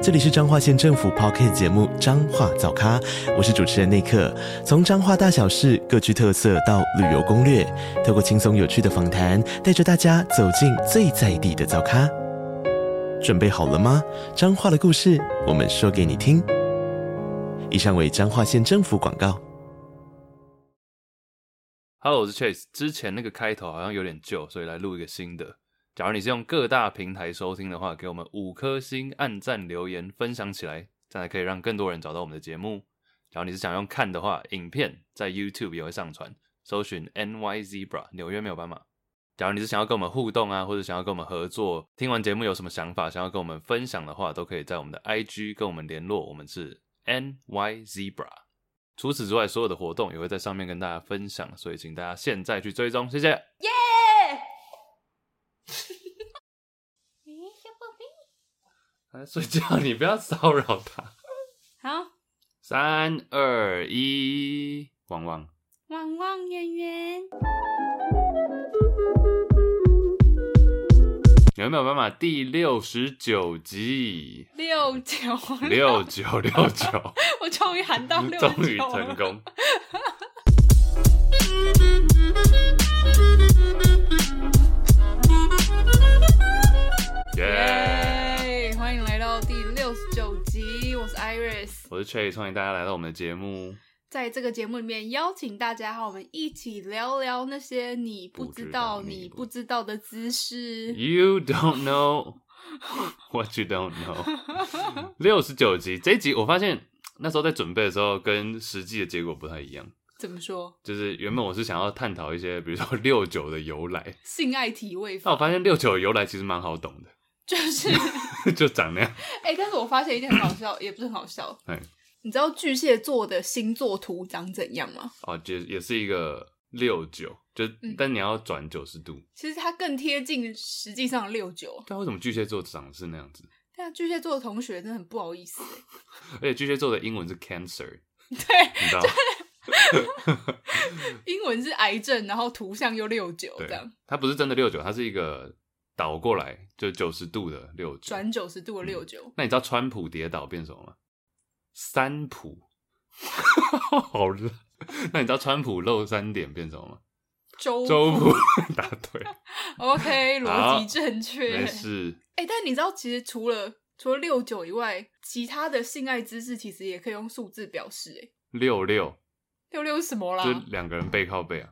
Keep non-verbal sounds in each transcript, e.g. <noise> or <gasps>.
这里是彰化县政府 Podcast 节目《彰化早咖》，我是主持人内克。从彰化大小事各具特色到旅游攻略，透过轻松有趣的访谈，带着大家走进最在地的早咖。准备好了吗？彰化的故事，我们说给你听。以上为彰化县政府广告。Hello，我是 Chase。之前那个开头好像有点旧，所以来录一个新的。假如你是用各大平台收听的话，给我们五颗星、按赞、留言、分享起来，这样可以让更多人找到我们的节目。假如你是想用看的话，影片在 YouTube 也会上传，搜寻 NY Zebra 纽约没有斑马。假如你是想要跟我们互动啊，或者想要跟我们合作，听完节目有什么想法，想要跟我们分享的话，都可以在我们的 IG 跟我们联络，我们是 NY Zebra。除此之外，所有的活动也会在上面跟大家分享，所以请大家现在去追踪，谢谢。睡觉，<laughs> 你不要骚扰他。好，三二一，汪汪，汪汪圆圆。纽约没有办法第六十九集，六九六九六九，我终于喊到 <laughs> 六九，终于成功。<laughs> 我我是 Chase，欢迎大家来到我们的节目。在这个节目里面，邀请大家和我们一起聊聊那些你不知道、你不知道的知识。You don't know <laughs> what you don't know。<laughs> 六十九集这一集，我发现那时候在准备的时候，跟实际的结果不太一样。怎么说？就是原本我是想要探讨一些，比如说六九的由来，性爱体位法。那我发现六九的由来其实蛮好懂的。就是 <laughs> 就长那样，<laughs> 哎、欸，但是我发现一件很好笑，也不是很好笑。哎，你知道巨蟹座的星座图长怎样吗？哦，就也是一个六九，就、嗯、但你要转九十度。其实它更贴近实际上六九。但为什么巨蟹座长的是那样子？对啊，巨蟹座的同学真的很不好意思。<laughs> 而且巨蟹座的英文是 cancer，对，你知道英文是癌症，然后图像又六九这样。它不是真的六九，它是一个。倒过来就九十度的六九，转九十度的六九、嗯。那你知道川普跌倒变什么吗？三普，<laughs> 好热。那你知道川普漏三点变什么吗？周周普 <laughs> 答对。<laughs> OK，逻辑正确。没事。哎、欸，但你知道，其实除了除了六九以外，其他的性爱姿势其实也可以用数字表示。哎，六六六六是什么啦？就两个人背靠背啊。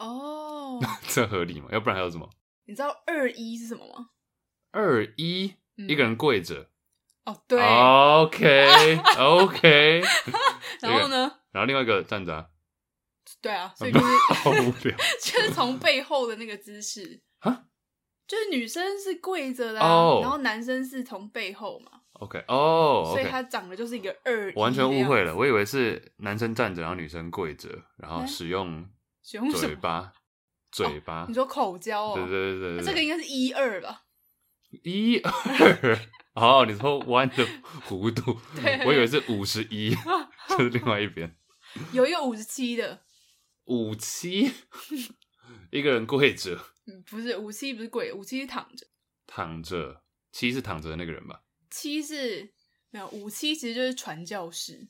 哦、oh，这合理吗？要不然还有什么？你知道二一是什么吗？二一、嗯、一个人跪着。哦，对。OK <laughs> OK。<laughs> 然后呢？然后另外一个站着、啊。对啊，所以就是 <laughs> 好无聊，就是从背后的那个姿势啊，就是女生是跪着的、啊，oh. 然后男生是从背后嘛。OK 哦、oh, okay.，所以他长得就是一个二。我完全误会了，我以为是男生站着，然后女生跪着，然后使用使用嘴巴。嘴巴，哦、你说口交哦？对对对对，对，这个应该是一二吧？一二，哦，你说弯的弧度，我以为是五十一，<laughs> 就是另外一边。有一个五十七的，五七，一个人跪着。嗯，不是五七，不是跪，五七是躺着。躺着，七是躺着的那个人吧？七是没有，五七其实就是传教士。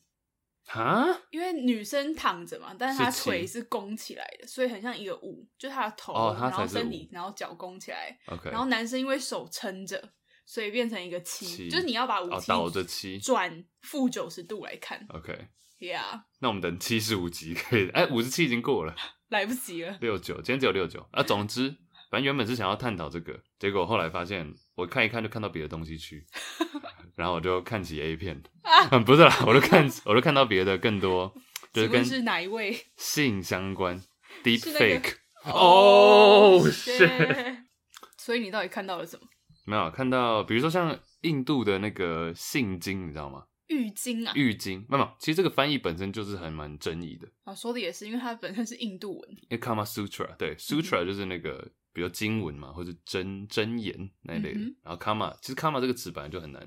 啊，因为女生躺着嘛，但是她腿是弓起来的，所以很像一个五，就是她的头，哦、然后身体，然后脚弓起来。Okay. 然后男生因为手撑着，所以变成一个七，就是你要把五七倒着七转负九十度来看。OK，Yeah。<laughs> 那我们等七十五集可以，哎，五十七已经过了，来不及了。六九，今天只有六九啊。总之，反正原本是想要探讨这个，结果后来发现，我看一看就看到别的东西去。<laughs> 然后我就看起 A 片，啊嗯、不是啦，我就看，我就看到别的更多，就是跟是哪一位性相关，Deep Fake，哦、oh, shit，<laughs> 所以你到底看到了什么？没有看到，比如说像印度的那个性经，你知道吗？浴巾啊，浴巾，没有，其实这个翻译本身就是还蛮争议的。啊，说的也是，因为它本身是印度文，因为 Kama Sutra，对，Sutra 就是那个比如经文嘛，或者真真言那一类的。嗯、然后 comma，其实 Kama 这个词本来就很难，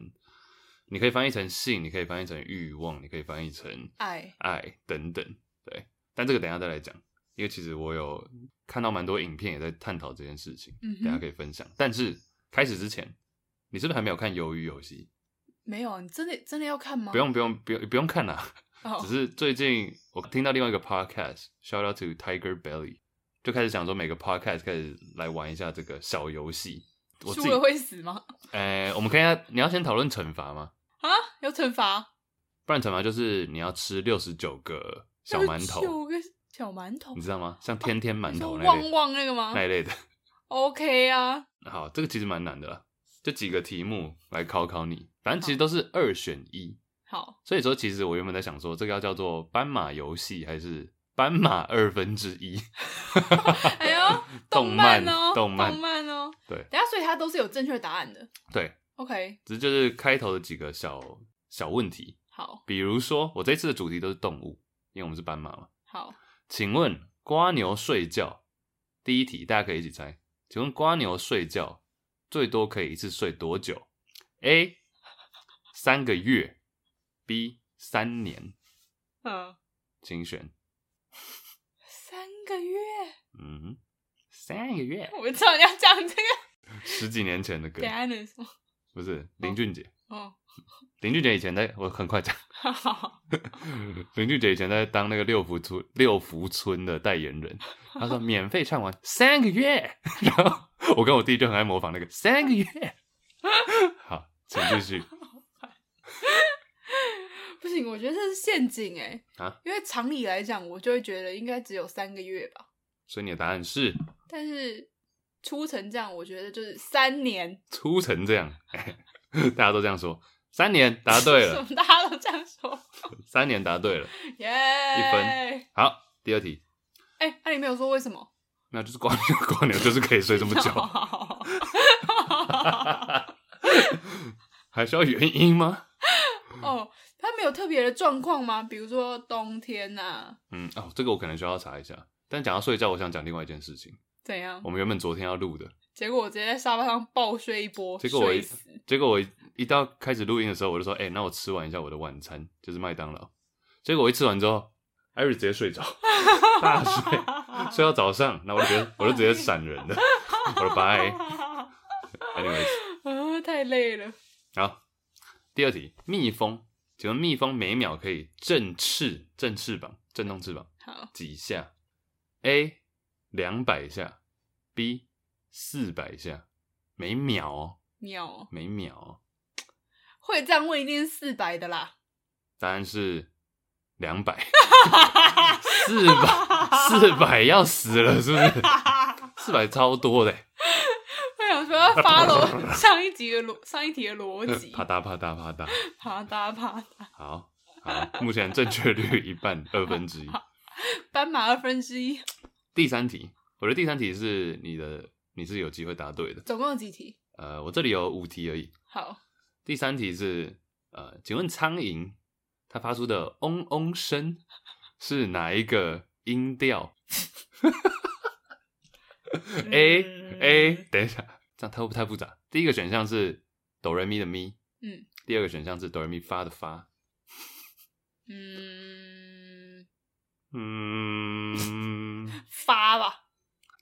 你可以翻译成性，你可以翻译成欲望，你可以翻译成爱爱等等。对，但这个等一下再来讲，因为其实我有看到蛮多影片也在探讨这件事情，嗯、等一下可以分享。但是开始之前，你是不是还没有看《鱿鱼游戏》？没有，你真的真的要看吗？不用不用不用不用看啦。Oh. 只是最近我听到另外一个 podcast，shout out to Tiger Belly，就开始想说每个 podcast 开始来玩一下这个小游戏。输了会死吗？哎、欸，我们看一下，你要先讨论惩罚吗？啊，有惩罚？不然惩罚就是你要吃六十九个小馒头。九个小馒头，你知道吗？像天天馒头那类，旺旺那个吗？那一类的。OK 啊。好，这个其实蛮难的啦，就几个题目来考考你，反正其实都是二选一。好，所以说其实我原本在想说，这个要叫做斑马游戏还是斑马二分之一？<laughs> 哎呦，<laughs> 动漫哦，动漫，动漫哦。对，等下，所以它都是有正确答案的。对，OK，只是就是开头的几个小小问题。好，比如说我这次的主题都是动物，因为我们是斑马嘛。好，请问瓜牛睡觉，第一题大家可以一起猜，请问瓜牛睡觉最多可以一次睡多久？A 三个月。B 三年，嗯，请选。三个月，嗯，三个月。我知道你要讲这个，十几年前的歌。不是林俊杰。哦，<laughs> 林俊杰以前在，我很快讲。<laughs> <laughs> 林俊杰以前在当那个六福村六福村的代言人，他说免费唱完三个月，然后我跟我弟就很爱模仿那个三个月。好，请继续。不行，我觉得这是陷阱哎！啊，因为常理来讲，我就会觉得应该只有三个月吧。所以你的答案是？但是出成这样，我觉得就是三年。<laughs> 出成这样，<laughs> 大家都这样说，三年答对了。<laughs> 大家都这样说，三年答对了，耶！一分。好，第二题。哎、欸，那、啊、你没有说为什么？那就是光牛，光牛就是可以睡这么久。还需要原因吗？哦。他没有特别的状况吗？比如说冬天啊？嗯哦，这个我可能需要查一下。但讲到睡觉，我想讲另外一件事情。怎样？我们原本昨天要录的，结果我直接在沙发上暴睡一波，结果我结果我一到开始录音的时候，我就说：“哎、欸，那我吃完一下我的晚餐，就是麦当劳。”结果我一吃完之后，艾瑞直接睡着，<laughs> 大睡，睡到早上，那我就觉得我就直接闪人了，我说拜。Anyways，<laughs> 啊，太累了。好，第二题，蜜蜂。请问蜜蜂每秒可以振翅、振翅膀、振动翅膀好几下？A 两百下，B 四百下，每秒哦，秒每秒哦，会这样问一定是四百的啦。答案是两百，<laughs> 四百四百要死了是不是？四百超多的。<laughs> 我要 follow <laughs> 上一集的逻上一题的逻辑，啪嗒啪嗒啪嗒啪嗒啪嗒。好好，目前正确率一半，二分之一。斑马二分之一。第三题，我的第三题是你的，你是有机会答对的。总共有几题？呃，我这里有五题而已。好，第三题是呃，请问苍蝇它发出的嗡嗡声是哪一个音调？A <laughs> A，等一下。这样太不太复杂？第一个选项是哆来咪的咪，嗯。第二个选项是哆来咪发的发，嗯嗯，<laughs> 发吧。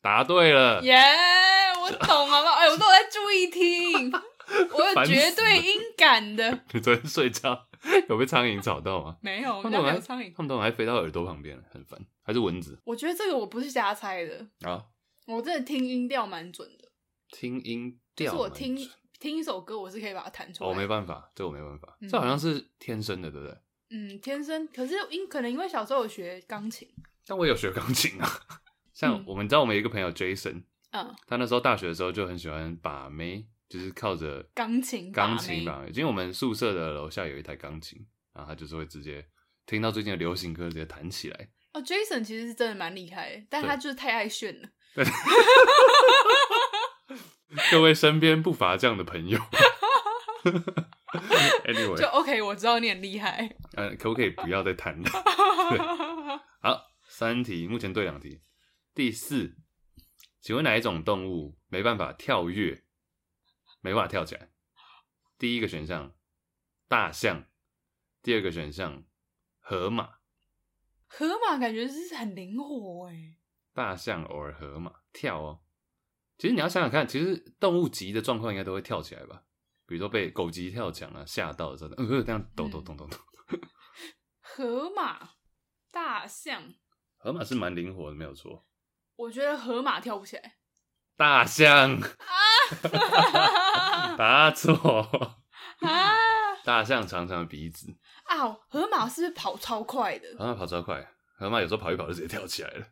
答对了，耶、yeah！我懂了吧？哎，我都有在注意听，<laughs> 我有绝对音感的。你昨天睡觉有被苍蝇吵到吗？没有，我们家没有苍蝇，他们都还飞到耳朵旁边，很烦。还是蚊子？我觉得这个我不是瞎猜的啊，我真的听音调蛮准的。听音调，是我听听一首歌，我是可以把它弹出来。我、哦、没办法，这我没办法、嗯，这好像是天生的，对不对？嗯，天生。可是因可能因为小时候有学钢琴，但我有学钢琴啊。像我们知道我们有一个朋友 Jason，嗯，他那时候大学的时候就很喜欢把妹，就是靠着钢琴钢琴把妹。因为我们宿舍的楼下有一台钢琴，然后他就是会直接听到最近的流行歌，直接弹起来。哦，Jason 其实是真的蛮厉害，但他就是太爱炫了。对 <laughs> 各位身边不乏这样的朋友。Anyway，就 OK，我知道你很厉害。呃，可不可以不要再谈了？<laughs> <laughs> 好，三题，目前对两题。第四，请问哪一种动物没办法跳跃？没办法跳起来？第一个选项大象，第二个选项河马。河马感觉是很灵活哎。大象偶尔河马跳哦。其实你要想想看，其实动物急的状况应该都会跳起来吧？比如说被狗急跳墙啊，吓到了之后，呃，这样抖抖抖抖抖。<laughs> 河马、大象，河马是蛮灵活的，没有错。我觉得河马跳不起来。大象啊，<laughs> 答错 <laughs> 啊！大象长长的鼻子啊，河马是不是跑超快的？河马跑超快，河马有时候跑一跑就直接跳起来了，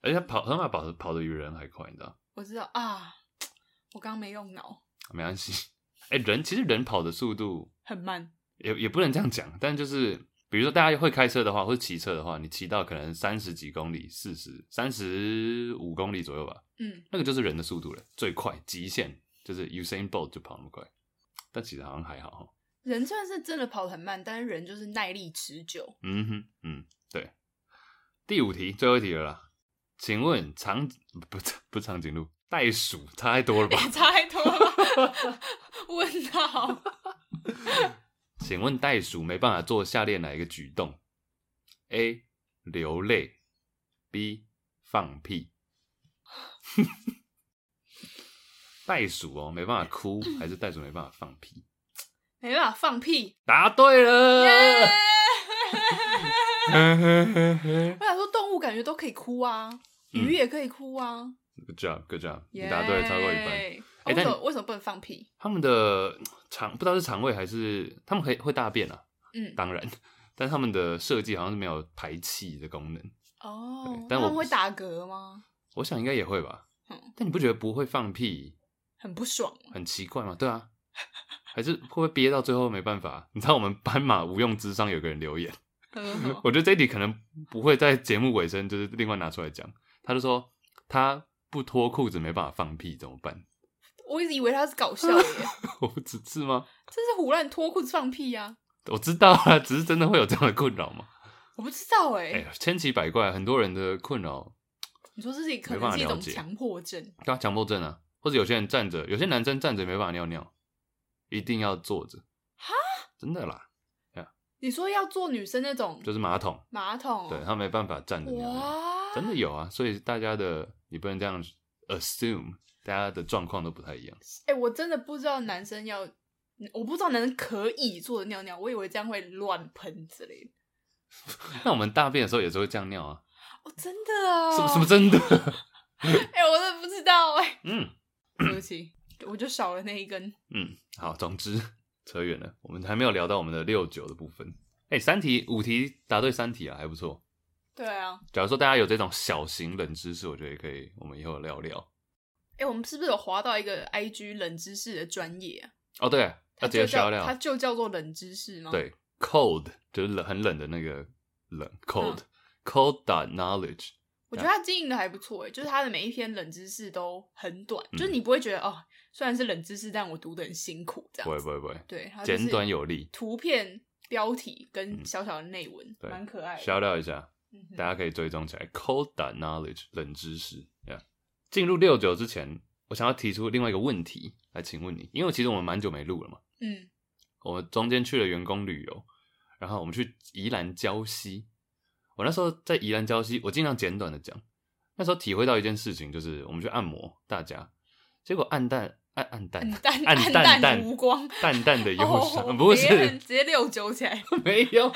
而且跑河马跑跑的比人还快，你知道？我知道啊，我刚刚没用脑，没关系。哎、欸，人其实人跑的速度很慢，也也不能这样讲。但就是比如说，大家会开车的话，或者骑车的话，你骑到可能三十几公里、四十、三十五公里左右吧，嗯，那个就是人的速度了，最快极限就是 Usain Bolt 就跑那么快。但其实好像还好哈。人虽然是真的跑得很慢，但是人就是耐力持久。嗯哼，嗯，对。第五题，最后一题了啦。请问长不不长颈鹿，袋鼠差太多了吧？差太多了吧。<laughs> <laughs> 问号。请问袋鼠没办法做下列哪一个举动？A. 流泪，B. 放屁。<laughs> 袋鼠哦，没办法哭，还是袋鼠没办法放屁？没办法放屁。答对了。<laughs> 我想说，动物感觉都可以哭啊，鱼也可以哭啊。Good job，Good job，你答对了超过一半。哎，为什么为什么不能放屁？他们的肠不知道是肠胃还是他们可以会大便啊？嗯，当然，但他们的设计好像是没有排气的功能。哦，但我们会打嗝吗？我想应该也会吧。但你不觉得不会放屁很不爽，很奇怪吗？对啊，还是会不会憋到最后没办法？你知道我们斑马无用之上有个人留言。<laughs> 我觉得这一题可能不会在节目尾声，就是另外拿出来讲。他就说他不脱裤子没办法放屁怎么办？我一直以为他是搞笑的耶。<laughs> 我不只是吗？这是胡乱脱裤子放屁呀、啊！我知道啊，只是真的会有这样的困扰吗？我不知道哎。哎，千奇百怪，很多人的困扰。你说自己可能是一种强迫症？对啊，强迫症啊，或者有些人站着，有些男生站着没办法尿尿，一定要坐着。哈？真的啦。你说要做女生那种，就是马桶，马桶，对，他没办法站着尿尿，真的有啊，所以大家的你不能这样 assume，大家的状况都不太一样。哎、欸，我真的不知道男生要，我不知道男生可以坐着尿尿，我以为这样会乱喷之类的。<laughs> 那我们大便的时候也是会这样尿啊？哦，真的啊？什么什么真的？哎、欸，我真的不知道哎、<laughs> 欸。嗯，对不起，我就少了那一根。嗯，好，总之。扯远了，我们还没有聊到我们的六九的部分。哎、欸，三题五题答对三题啊，还不错。对啊，假如说大家有这种小型冷知识，我觉得也可以，我们以后聊聊。哎、欸，我们是不是有划到一个 IG 冷知识的专业啊？哦，对，他直接销料，它就叫做冷知识吗？对，cold 就是冷，很冷的那个冷，cold，cold、嗯、dot knowledge。我觉得他经营的还不错，哎，就是他的每一篇冷知识都很短，嗯、就是你不会觉得哦。虽然是冷知识，但我读的很辛苦，这样。不会不会不会。对，简短有力。图片、标题跟小小的内文，蛮、嗯、可爱的。out 一下，大家可以追踪起来。Cold knowledge 冷知识。进、入六九之前，我想要提出另外一个问题来请问你，因为其实我们蛮久没录了嘛。嗯。我们中间去了员工旅游，然后我们去宜兰礁溪。我那时候在宜兰礁溪，我尽量简短的讲。那时候体会到一件事情，就是我们去按摩，大家结果暗淡。暗暗淡，暗淡淡无光，淡淡的忧伤，不是直接六九起来，<laughs> 没有，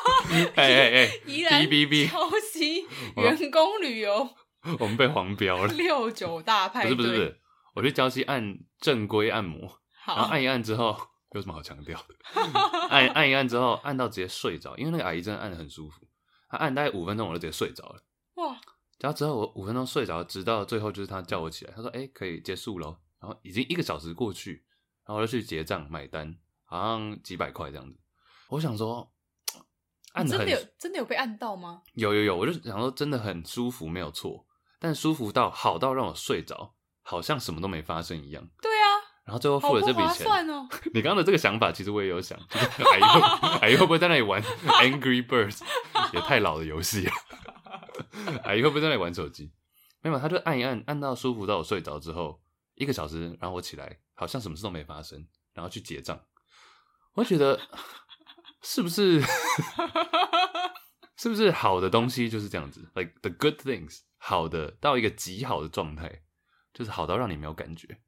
<laughs> 哎哎哎，宜兰礁溪员工旅游，<laughs> 我们被黄标了，<laughs> 六九大派对，不是不是不是，我去礁溪按正规按摩，然后按一按之后，有什么好强调的？<laughs> 按按一按之后，按到直接睡着，因为那个阿姨真的按的很舒服，她按大概五分钟，我就直接睡着了，哇！然后之后我五分钟睡着，直到最后就是她叫我起来，她说：“哎，可以结束喽。”然后已经一个小时过去，然后我就去结账买单，好像几百块这样子。我想说，按真的有真的有被按到吗？有有有，我就想说真的很舒服，没有错。但舒服到好到让我睡着，好像什么都没发生一样。对啊。然后最后付了这笔钱。算哦。<laughs> 你刚刚的这个想法，其实我也有想，就是、阿姨会阿姨会不会在那里玩 Angry Birds？<laughs> 也太老的游戏了。阿姨会不会在那里玩手机？没有，他就按一按，按到舒服到我睡着之后，一个小时，然后我起来，好像什么事都没发生，然后去结账。我觉得是不是是不是好的东西就是这样子？Like the good things，好的到一个极好的状态，就是好到让你没有感觉。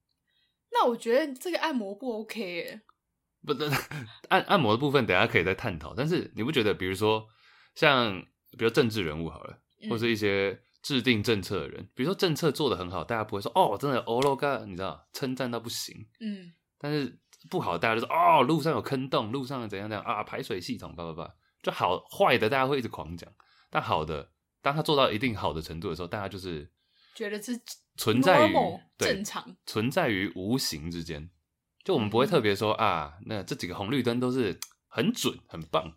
那我觉得这个按摩不 OK 耶。不，<laughs> 按按摩的部分等下可以再探讨。但是你不觉得，比如说像比如政治人物好了，或是一些制定政策的人，嗯、比如说政策做得很好，大家不会说哦，真的欧罗嘎，你知道，称赞到不行。嗯。但是不好，大家就说哦，路上有坑洞，路上怎样怎样啊，排水系统叭叭叭，就好坏的大家会一直狂讲。但好的，当他做到一定好的程度的时候，大家就是觉得是存在于正常，存在于无形之间。就我们不会特别说啊，那这几个红绿灯都是很准、很棒。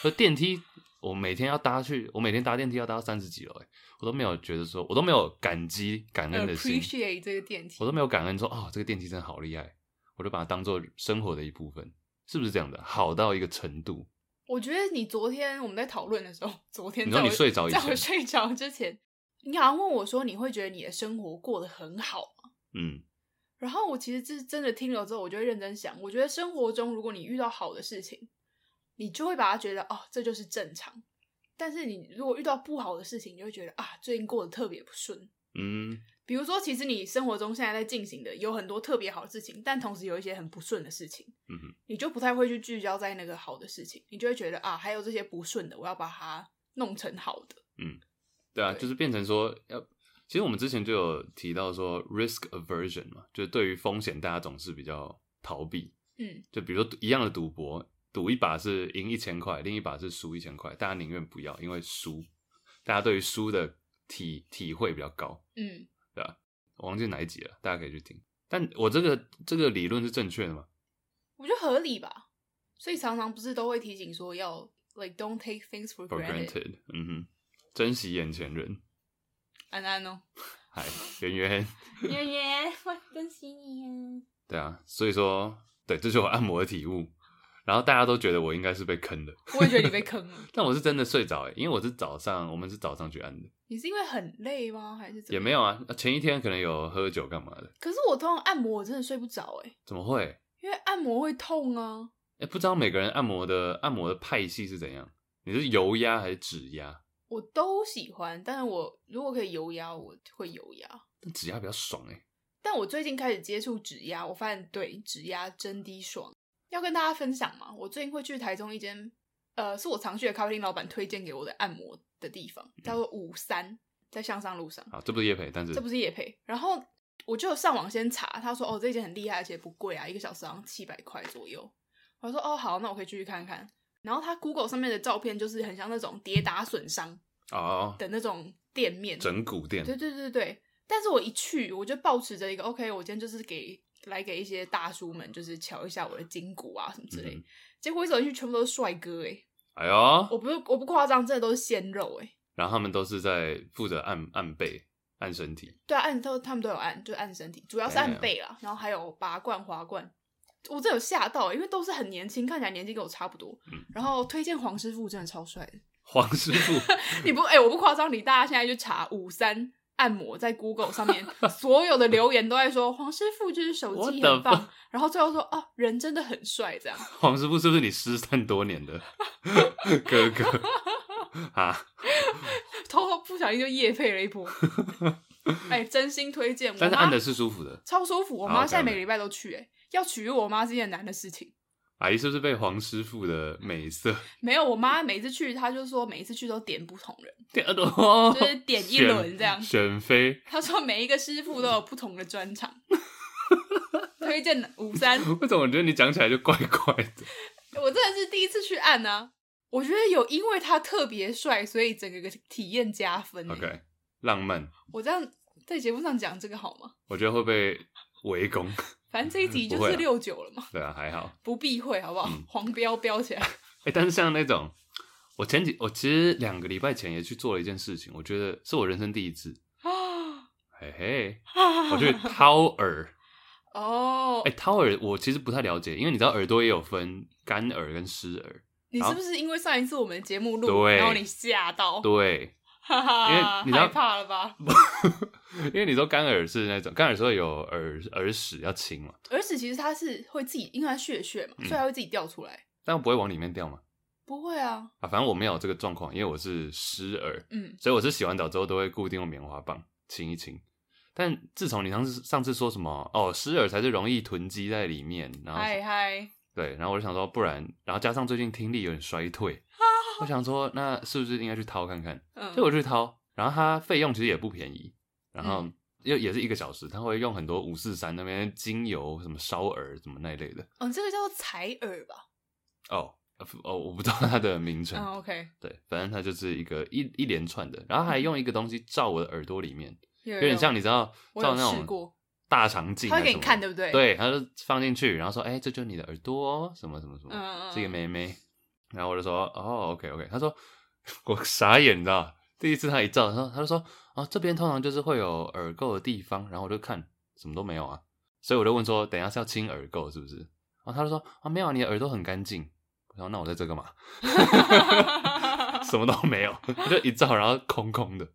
说电梯，我每天要搭去，我每天搭电梯要搭到三十几楼，哎，我都没有觉得说，我都没有感激、感恩的心。Appreciate 这个电梯，我都没有感恩说，哦，这个电梯真的好厉害，我就把它当做生活的一部分，是不是这样的？好到一个程度。我觉得你昨天我们在讨论的时候，昨天你说你睡着，在我睡着之前，你好像问我说，你会觉得你的生活过得很好吗？嗯。然后我其实是真的听了之后，我就会认真想。我觉得生活中，如果你遇到好的事情，你就会把它觉得哦，这就是正常。但是你如果遇到不好的事情，你就会觉得啊，最近过得特别不顺。嗯，比如说，其实你生活中现在在进行的有很多特别好的事情，但同时有一些很不顺的事情。嗯哼，你就不太会去聚焦在那个好的事情，你就会觉得啊，还有这些不顺的，我要把它弄成好的。嗯，对啊，对就是变成说要。其实我们之前就有提到说，risk aversion 嘛，就是对于风险，大家总是比较逃避。嗯，就比如说一样的赌博，赌一把是赢一千块，另一把是输一千块，大家宁愿不要，因为输，大家对于输的体体会比较高。嗯，对吧？我忘记哪一集了，大家可以去听。但我这个这个理论是正确的吗？我觉得合理吧。所以常常不是都会提醒说要 like don't take things for granted。For granted。嗯哼，珍惜眼前人。安安哦，嗨，圆圆，圆圆，我恭喜你啊！对啊，所以说，对，这就是我按摩的体悟。然后大家都觉得我应该是被坑的，我也觉得你被坑了。<laughs> 但我是真的睡着哎，因为我是早上，我们是早上去按的。你是因为很累吗？还是怎么？也没有啊，前一天可能有喝酒干嘛的。可是我通常按摩，我真的睡不着哎。怎么会？因为按摩会痛啊。哎，不知道每个人按摩的按摩的派系是怎样？你是油压还是指压？我都喜欢，但是我如果可以油压，我会油压。但指压比较爽哎。但我最近开始接触指压，我发现对指压真的爽。要跟大家分享嘛，我最近会去台中一间，呃，是我常去的咖啡厅老板推荐给我的按摩的地方，叫做五三，在向上路上。啊，这不是叶培，但是这不是叶培。然后我就上网先查，他说哦，这间很厉害，而且不贵啊，一个小时好像七百块左右。我说哦，好，那我可以继续看看。然后他 Google 上面的照片就是很像那种跌打损伤哦的那种店面，整骨店。对对对对，但是我一去，我就抱持着一个 OK，我今天就是给来给一些大叔们，就是瞧一下我的筋骨啊什么之类。嗯、结果一走进去，全部都是帅哥哎！哎呦，我不是我不夸张，真的都是鲜肉哎。然后他们都是在负责按按背、按身体。对啊，按都他们都有按，就按身体，主要是按背啦。哎、然后还有拔罐、滑罐。我真有吓到，因为都是很年轻，看起来年纪跟我差不多。嗯、然后推荐黄师傅真的超帅的。黄师傅，<laughs> 你不哎、欸，我不夸张，你大家现在去查五三按摩，在 Google 上面所有的留言都在说黄师傅就是手机很棒，然后最后说哦，人真的很帅这样。黄师傅是不是你失散多年的 <laughs> 哥哥啊？偷偷不小心就夜配了一波。<laughs> 哎、欸，真心推荐，但是按的是舒服的，超舒服。我妈现在每个礼拜都去、欸，哎。要取悦我妈是一件难的事情。阿姨是不是被黄师傅的美色？<laughs> 没有，我妈每次去，她就说每一次去都点不同人，点多就是点一轮这样选妃。她说每一个师傅都有不同的专长，<laughs> 推荐五三。为什么我觉得你讲起来就怪怪的？<laughs> 我真的是第一次去按啊，我觉得有因为他特别帅，所以整个个体验加分。OK，浪漫。我这样在节目上讲这个好吗？我觉得会被围攻。<laughs> 反正这一集 <laughs> 就是六九了嘛，对啊，还好，<laughs> 不避讳，好不好？嗯、黄标标起来。哎、欸，但是像那种，我前几，我其实两个礼拜前也去做了一件事情，我觉得是我人生第一次啊，嘿嘿，我去掏耳。哦，哎，掏耳，我其实不太了解，因为你知道耳朵也有分干耳跟湿耳。你是不是因为上一次我们节目录，然后你吓到？对，因为你知道害怕了吧？<laughs> 因为你说干耳是那种干耳时候有耳耳屎要清嘛？耳屎其实它是会自己，因为它血血嘛，所以它会自己掉出来。但不会往里面掉吗？不会啊。啊，反正我没有这个状况，因为我是湿耳，嗯，所以我是洗完澡之后都会固定用棉花棒清一清。但自从你上次上次说什么哦，湿耳才是容易囤积在里面，然后嗨嗨，对，然后我就想说，不然，然后加上最近听力有点衰退，我想说，那是不是应该去掏看看？嗯，所以我去掏，然后它费用其实也不便宜，然后又也是一个小时，他会用很多五四三那边精油，什么烧耳什么那一类的。嗯，这个叫做采耳吧？哦哦，我不知道它的名称。嗯，OK，对，反正它就是一个一一连串的，然后还用一个东西照我的耳朵里面。有点像你知道照那种大肠镜，他给你看对不对？对，他就放进去，然后说：“哎、欸，这就是你的耳朵，什么什么什么，嗯、这个妹妹。”然后我就说：“哦，OK OK。”他说：“我傻眼，你知道？第一次他一照，他说他就说：‘啊，这边通常就是会有耳垢的地方。’然后我就看什么都没有啊，所以我就问说：‘等一下是要清耳垢是不是？’然后他就说：‘啊，没有，你的耳朵很干净。’然后那我在这干嘛？<laughs> 什么都没有，就一照，然后空空的。”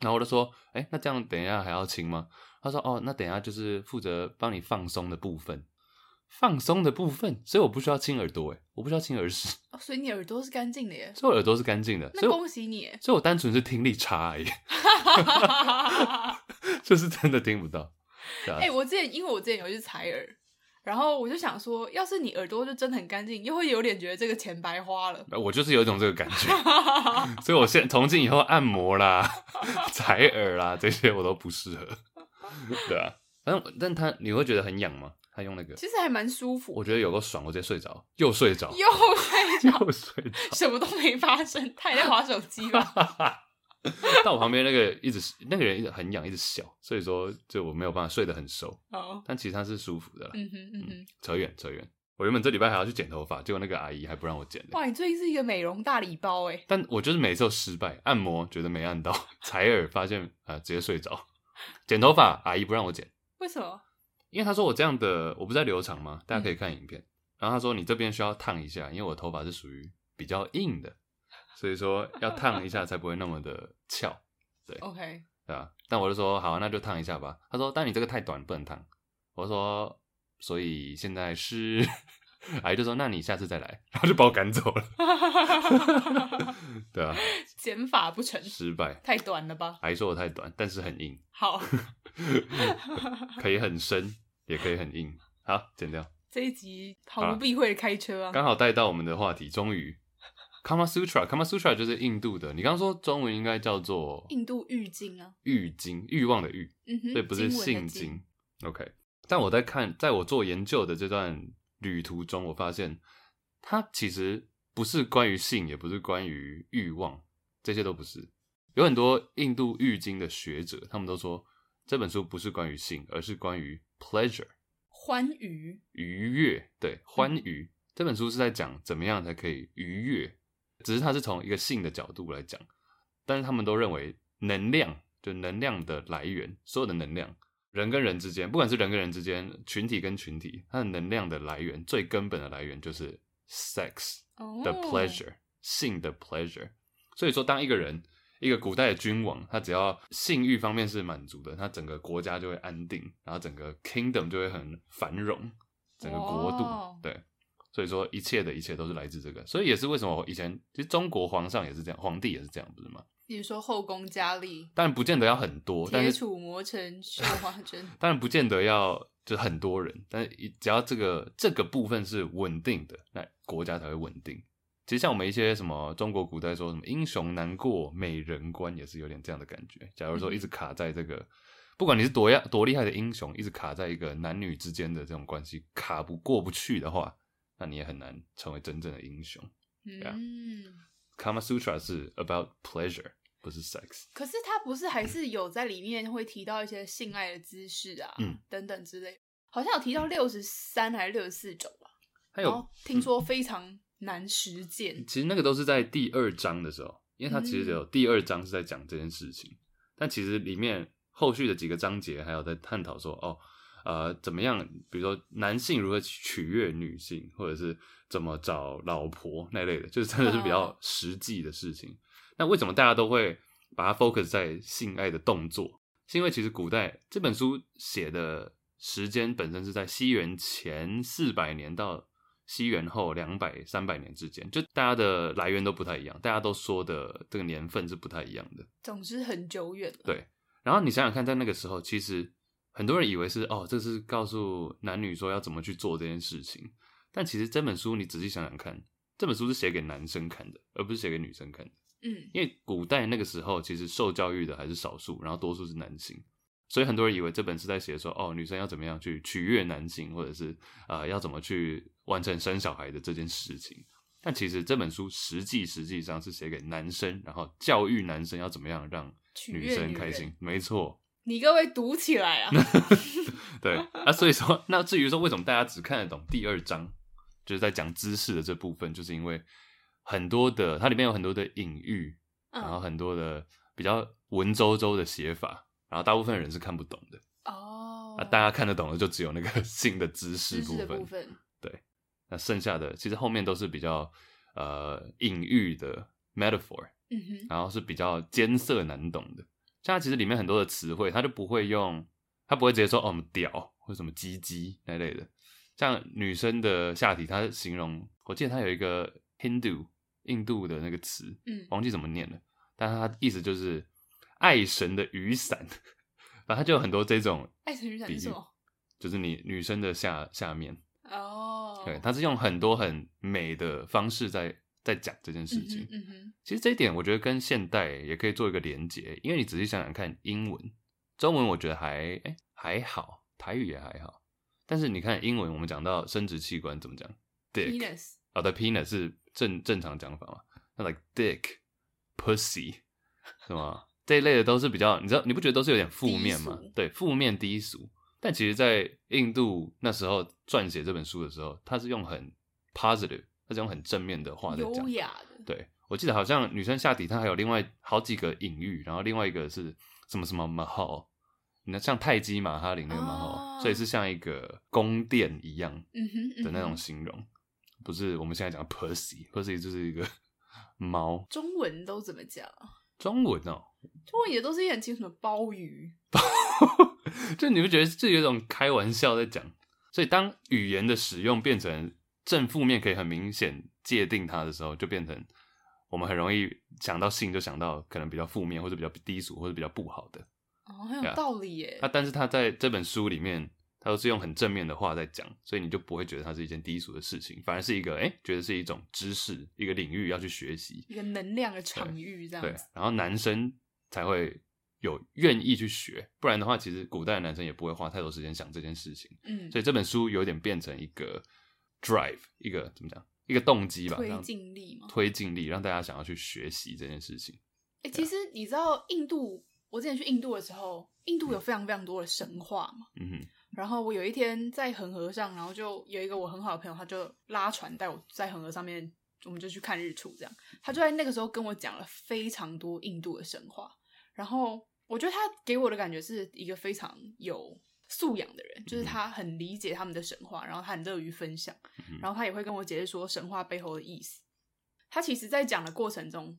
然后我就说，哎、那这样等一下还要清吗？他说，哦，那等一下就是负责帮你放松的部分，放松的部分，所以我不需要清耳朵，哎，我不需要清耳屎，<laughs> 哦，所以你耳朵是干净的耶，所以我耳朵是干净的，那恭喜你，所以我单纯是听力差而已，<laughs> 就是真的听不到。哎、欸，我之前因为我之前有去采耳。然后我就想说，要是你耳朵就真的很干净，又会有点觉得这个钱白花了。我就是有一种这个感觉，<laughs> 所以我现从今以后按摩啦、采耳啦这些我都不适合。对啊，反正但他你会觉得很痒吗？他用那个其实还蛮舒服，我觉得有个爽，我直接睡着，又睡着，又睡着，又睡着，什么都没发生，他也在滑手机吧。<laughs> 但我旁边那个一直那个人一直很痒，一直笑，所以说就我没有办法睡得很熟。Oh. 但其实他是舒服的啦。嗯哼嗯哼，扯远扯远。我原本这礼拜还要去剪头发，结果那个阿姨还不让我剪。哇，你最近是一个美容大礼包哎！但我就是每次都失败，按摩觉得没按到，<laughs> 采耳发现啊直接睡着。剪头发阿姨不让我剪，为什么？因为他说我这样的我不是在留长吗？大家可以看影片。嗯、然后他说你这边需要烫一下，因为我头发是属于比较硬的，所以说要烫一下才不会那么的翘。对，<laughs> OK，对啊，但我就说好，那就烫一下吧。他说，但你这个太短，不能烫。我说，所以现在是，阿姨就说，那你下次再来，然后就把我赶走了。<laughs> 对啊，减法不成，失败，太短了吧？阿姨说我太短，但是很硬。好，<laughs> 可以很深，也可以很硬。好，剪掉。这一集毫不避讳的开车啊，刚好带到我们的话题，终于。Kama Sutra，Kama Sutra 就是印度的。你刚刚说中文应该叫做印度欲经啊，欲经，欲望的欲，嗯哼，所以不是性经。经 OK，但我在看，在我做研究的这段旅途中，我发现它其实不是关于性，也不是关于欲望，这些都不是。有很多印度欲经的学者，他们都说这本书不是关于性，而是关于 pleasure，欢愉，愉悦。对，欢愉。嗯、这本书是在讲怎么样才可以愉悦。只是它是从一个性的角度来讲，但是他们都认为能量就能量的来源，所有的能量，人跟人之间，不管是人跟人之间，群体跟群体，它的能量的来源，最根本的来源就是 sex 的 pleasure，性的 pleasure。所以说，当一个人，一个古代的君王，他只要性欲方面是满足的，他整个国家就会安定，然后整个 kingdom 就会很繁荣，整个国度，对。所以说，一切的一切都是来自这个，所以也是为什么我以前其实中国皇上也是这样，皇帝也是这样，不是吗？比如说后宫佳丽，当然不见得要很多，但是铁杵磨成绣花针，<laughs> 当然不见得要就很多人，但是只要这个这个部分是稳定的，那国家才会稳定。其实像我们一些什么中国古代说什么英雄难过美人关，也是有点这样的感觉。假如说一直卡在这个，嗯、不管你是多样多厉害的英雄，一直卡在一个男女之间的这种关系卡不过不去的话。那你也很难成为真正的英雄。嗯，Kama Sutra 是 about pleasure，不是 sex。可是他不是还是有在里面会提到一些性爱的姿势啊，嗯，等等之类，好像有提到六十三还是六十四种吧。还有听说非常难实践。其实那个都是在第二章的时候，因为它其实有第二章是在讲这件事情，嗯、但其实里面后续的几个章节还有在探讨说哦。呃，怎么样？比如说男性如何取悦女性，或者是怎么找老婆那类的，就是真的是比较实际的事情。那、oh. 为什么大家都会把它 focus 在性爱的动作，是因为其实古代这本书写的时间本身是在西元前四百年到西元后两百三百年之间，就大家的来源都不太一样，大家都说的这个年份是不太一样的。总之很久远了。对，然后你想想看，在那个时候，其实很多人以为是哦，这是告诉男女说要怎么去做这件事情，但其实这本书你仔细想想看。这本书是写给男生看的，而不是写给女生看的。嗯，因为古代那个时候其实受教育的还是少数，然后多数是男性，所以很多人以为这本是在写说，哦，女生要怎么样去取悦男性，或者是啊、呃，要怎么去完成生小孩的这件事情。但其实这本书实际实际上是写给男生，然后教育男生要怎么样让女生开心。没错，<laughs> 你各位读起来啊。<laughs> 对啊，所以说，那至于说为什么大家只看得懂第二章？就是在讲知识的这部分，就是因为很多的，它里面有很多的隐喻，嗯、然后很多的比较文绉绉的写法，然后大部分人是看不懂的哦。那大家看得懂的就只有那个 <laughs> 性的知识部分，部分对。那剩下的其实后面都是比较呃隐喻的 metaphor，嗯哼，然后是比较艰涩难懂的。像它其实里面很多的词汇，它就不会用，它不会直接说哦，我们屌或者什么鸡鸡那类的。像女生的下体，它形容，我记得它有一个 Hindu 印度的那个词，嗯，忘记怎么念了，但它意思就是爱神的雨伞，反正它就有很多这种爱神雨伞是什么？就是你女生的下下面哦，对，它是用很多很美的方式在在讲这件事情。嗯哼，嗯哼，其实这一点我觉得跟现代也可以做一个连结，因为你仔细想想看，英文、中文我觉得还哎、欸、还好，台语也还好。但是你看英文，我们讲到生殖器官怎么讲？dick，哦，对，penis 是正正常讲法嘛？那 like dick，pussy，是吗？这一类的都是比较，你知道，你不觉得都是有点负面吗？对，负面低俗。但其实，在印度那时候撰写这本书的时候，他是用很 positive，他是用很正面的话在讲，优雅的。对，我记得好像女生下体，它还有另外好几个隐喻，然后另外一个是什么什么 mahal。那像泰姬玛哈陵那个蛮好，oh. 所以是像一个宫殿一样的那种形容，mm -hmm. 不是我们现在讲的 pussy，pussy 就是一个 <laughs> 猫。中文都怎么讲？中文哦，中文也都是一很清楚的鲍鱼。<laughs> 就你不觉得这有一种开玩笑在讲？所以当语言的使用变成正负面，可以很明显界定它的时候，就变成我们很容易想到性，就想到可能比较负面，或者比较低俗，或者比较不好的。哦，很有道理耶。他、啊、但是他在这本书里面，他都是用很正面的话在讲，所以你就不会觉得它是一件低俗的事情，反而是一个哎、欸，觉得是一种知识，一个领域要去学习，一个能量的场域这样子。对，然后男生才会有愿意去学，不然的话，其实古代的男生也不会花太多时间想这件事情。嗯，所以这本书有点变成一个 drive，一个怎么讲，一个动机吧，推进力嘛，推进力让大家想要去学习这件事情。哎、欸，其实你知道印度？我之前去印度的时候，印度有非常非常多的神话嘛。嗯哼。然后我有一天在恒河上，然后就有一个我很好的朋友，他就拉船带我在恒河上面，我们就去看日出。这样，他就在那个时候跟我讲了非常多印度的神话。然后我觉得他给我的感觉是一个非常有素养的人，就是他很理解他们的神话，然后他很乐于分享，然后他也会跟我解释说神话背后的意思。他其实，在讲的过程中。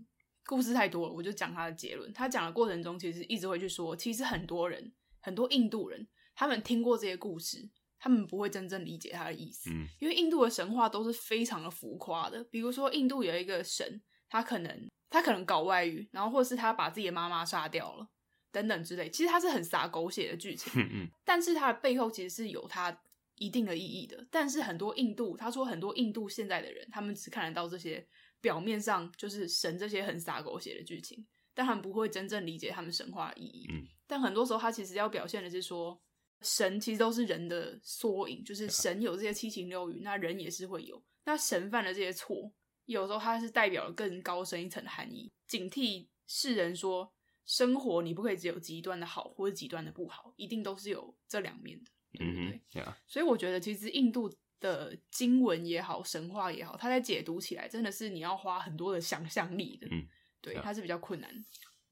故事太多了，我就讲他的结论。他讲的过程中，其实一直会去说，其实很多人，很多印度人，他们听过这些故事，他们不会真正理解他的意思。嗯，因为印度的神话都是非常的浮夸的。比如说，印度有一个神，他可能他可能搞外遇，然后或是他把自己的妈妈杀掉了，等等之类。其实他是很洒狗血的剧情，嗯 <laughs> 嗯，但是他的背后其实是有他一定的意义的。但是很多印度，他说很多印度现在的人，他们只看得到这些。表面上就是神这些很洒狗血的剧情，但他们不会真正理解他们神话的意义。嗯，但很多时候他其实要表现的是说，神其实都是人的缩影，就是神有这些七情六欲，那人也是会有。那神犯的这些错，有时候它是代表了更高深一层的含义，警惕世人说，生活你不可以只有极端的好或者极端的不好，一定都是有这两面的？嗯哼，yeah. 所以我觉得其实印度。的经文也好，神话也好，它在解读起来真的是你要花很多的想象力的。嗯，对，它是比较困难。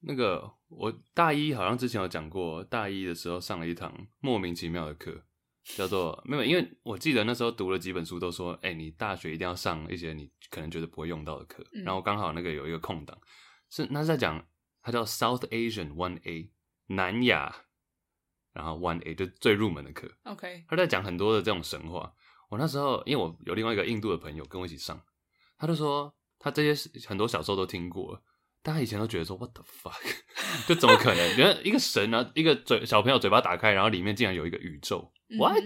那个我大一好像之前有讲过，大一的时候上了一堂莫名其妙的课，叫做没有，因为我记得那时候读了几本书，都说，哎、欸，你大学一定要上一些你可能觉得不会用到的课。嗯、然后刚好那个有一个空档，是那是在讲它叫 South Asian One A，南亚，然后 One A 就最入门的课。OK，他在讲很多的这种神话。我那时候因为我有另外一个印度的朋友跟我一起上，他就说他这些很多小时候都听过了。大家以前都觉得说 What the fuck，<laughs> 就怎么可能？<laughs> 原来一个神啊，一个嘴小朋友嘴巴打开，然后里面竟然有一个宇宙、嗯、，What？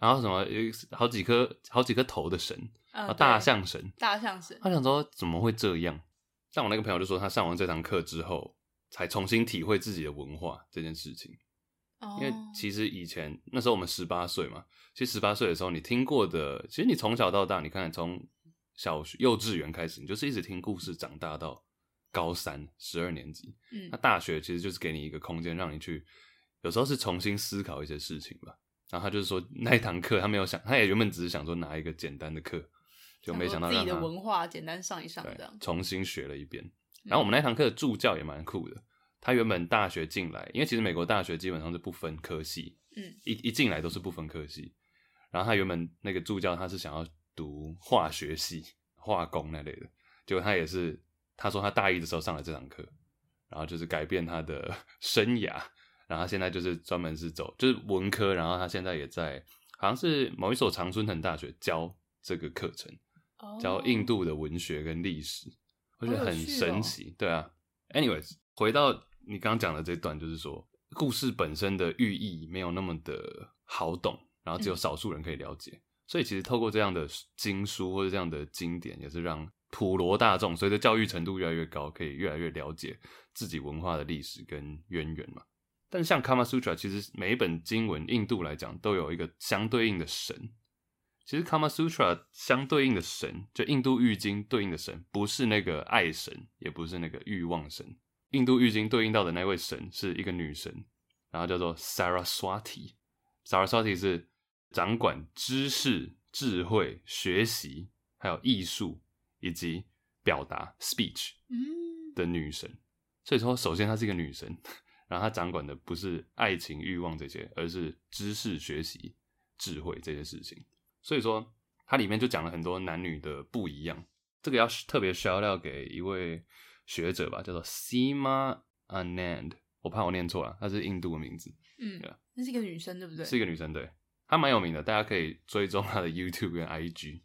然后什么有好几颗好几颗头的神，啊，大象神，大象神。他想说怎么会这样？但我那个朋友就说，他上完这堂课之后，才重新体会自己的文化这件事情。因为其实以前那时候我们十八岁嘛，其实十八岁的时候，你听过的，其实你从小到大，你看从小学幼稚园开始，你就是一直听故事长大到。高三十二年级，嗯，那大学其实就是给你一个空间，让你去，有时候是重新思考一些事情吧。然后他就是说，那一堂课他没有想，他也原本只是想说拿一个简单的课，就没想到让自己的文化简单上一上，这样重新学了一遍。然后我们那堂课的助教也蛮酷的，他原本大学进来，因为其实美国大学基本上是不分科系，嗯，一一进来都是不分科系。然后他原本那个助教他是想要读化学系、化工那类的，结果他也是。他说他大一的时候上了这堂课，然后就是改变他的 <laughs> 生涯，然后他现在就是专门是走就是文科，然后他现在也在好像是某一所常春藤大学教这个课程，教印度的文学跟历史，我觉得很神奇。对啊，anyways，回到你刚刚讲的这段，就是说故事本身的寓意没有那么的好懂，然后只有少数人可以了解，所以其实透过这样的经书或者这样的经典，也是让。普罗大众随着教育程度越来越高，可以越来越了解自己文化的历史跟渊源嘛。但像 Kama Sutra，其实每一本经文，印度来讲都有一个相对应的神。其实 Kama Sutra 相对应的神，就印度喻经对应的神，不是那个爱神，也不是那个欲望神。印度浴巾对应到的那位神是一个女神，然后叫做 Saraswati。Saraswati 是掌管知识、智慧、学习还有艺术。以及表达 speech 的女神，嗯，所以说，首先她是一个女神，<laughs> 然后她掌管的不是爱情、欲望这些，而是知识、学习、智慧这些事情。所以说，它里面就讲了很多男女的不一样。这个要特别 shout out 给一位学者吧，叫做 Seema Anand，我怕我念错了，她是印度的名字。嗯，那是一个女生，对不对？是一个女生，对，她蛮有名的，大家可以追踪她的 YouTube 跟 IG。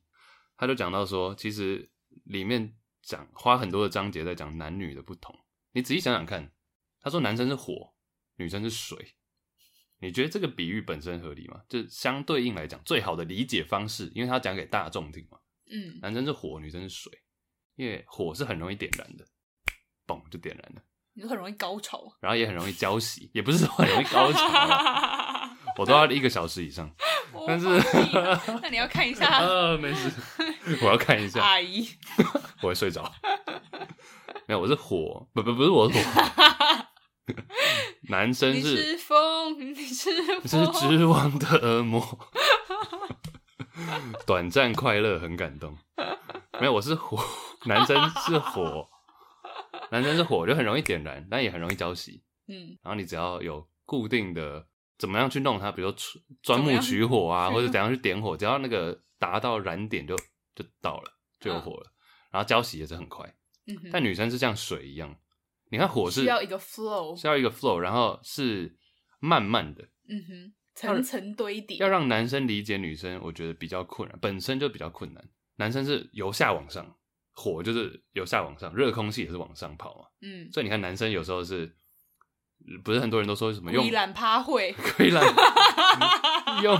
她就讲到说，其实。里面讲花很多的章节在讲男女的不同，你仔细想想看，她说男生是火，女生是水，你觉得这个比喻本身合理吗？就相对应来讲，最好的理解方式，因为他讲给大众听嘛，嗯，男生是火，女生是水，因为火是很容易点燃的，嘣就点燃了，你说很容易高潮，然后也很容易交喜，也不是说很容易高潮，<laughs> 我都要一个小时以上。但是，那你要看一下 <laughs> 呃，没事，<laughs> 我要看一下阿姨，我会睡着。没有，我是火，不不不是我是火。男生是，你是风，你是风，是织网的恶魔。短暂快乐很感动。没有，我是火，男生是火，男生是火就很容易点燃，但也很容易浇熄。嗯，然后你只要有固定的。怎么样去弄它？比如说钻木取火啊，<laughs> 或者怎样去点火，只要那个达到燃点就就到了，就有火了。嗯、然后浇熄也是很快。嗯、但女生是像水一样，你看火是需要一个 flow，需要一个 flow，然后是慢慢的，嗯哼，层层堆叠。要让男生理解女生，我觉得比较困难，本身就比较困难。男生是由下往上，火就是由下往上，热空气也是往上跑嘛。嗯，所以你看男生有时候是。不是很多人都说什么用？窥懒趴会，<laughs> 窥懒用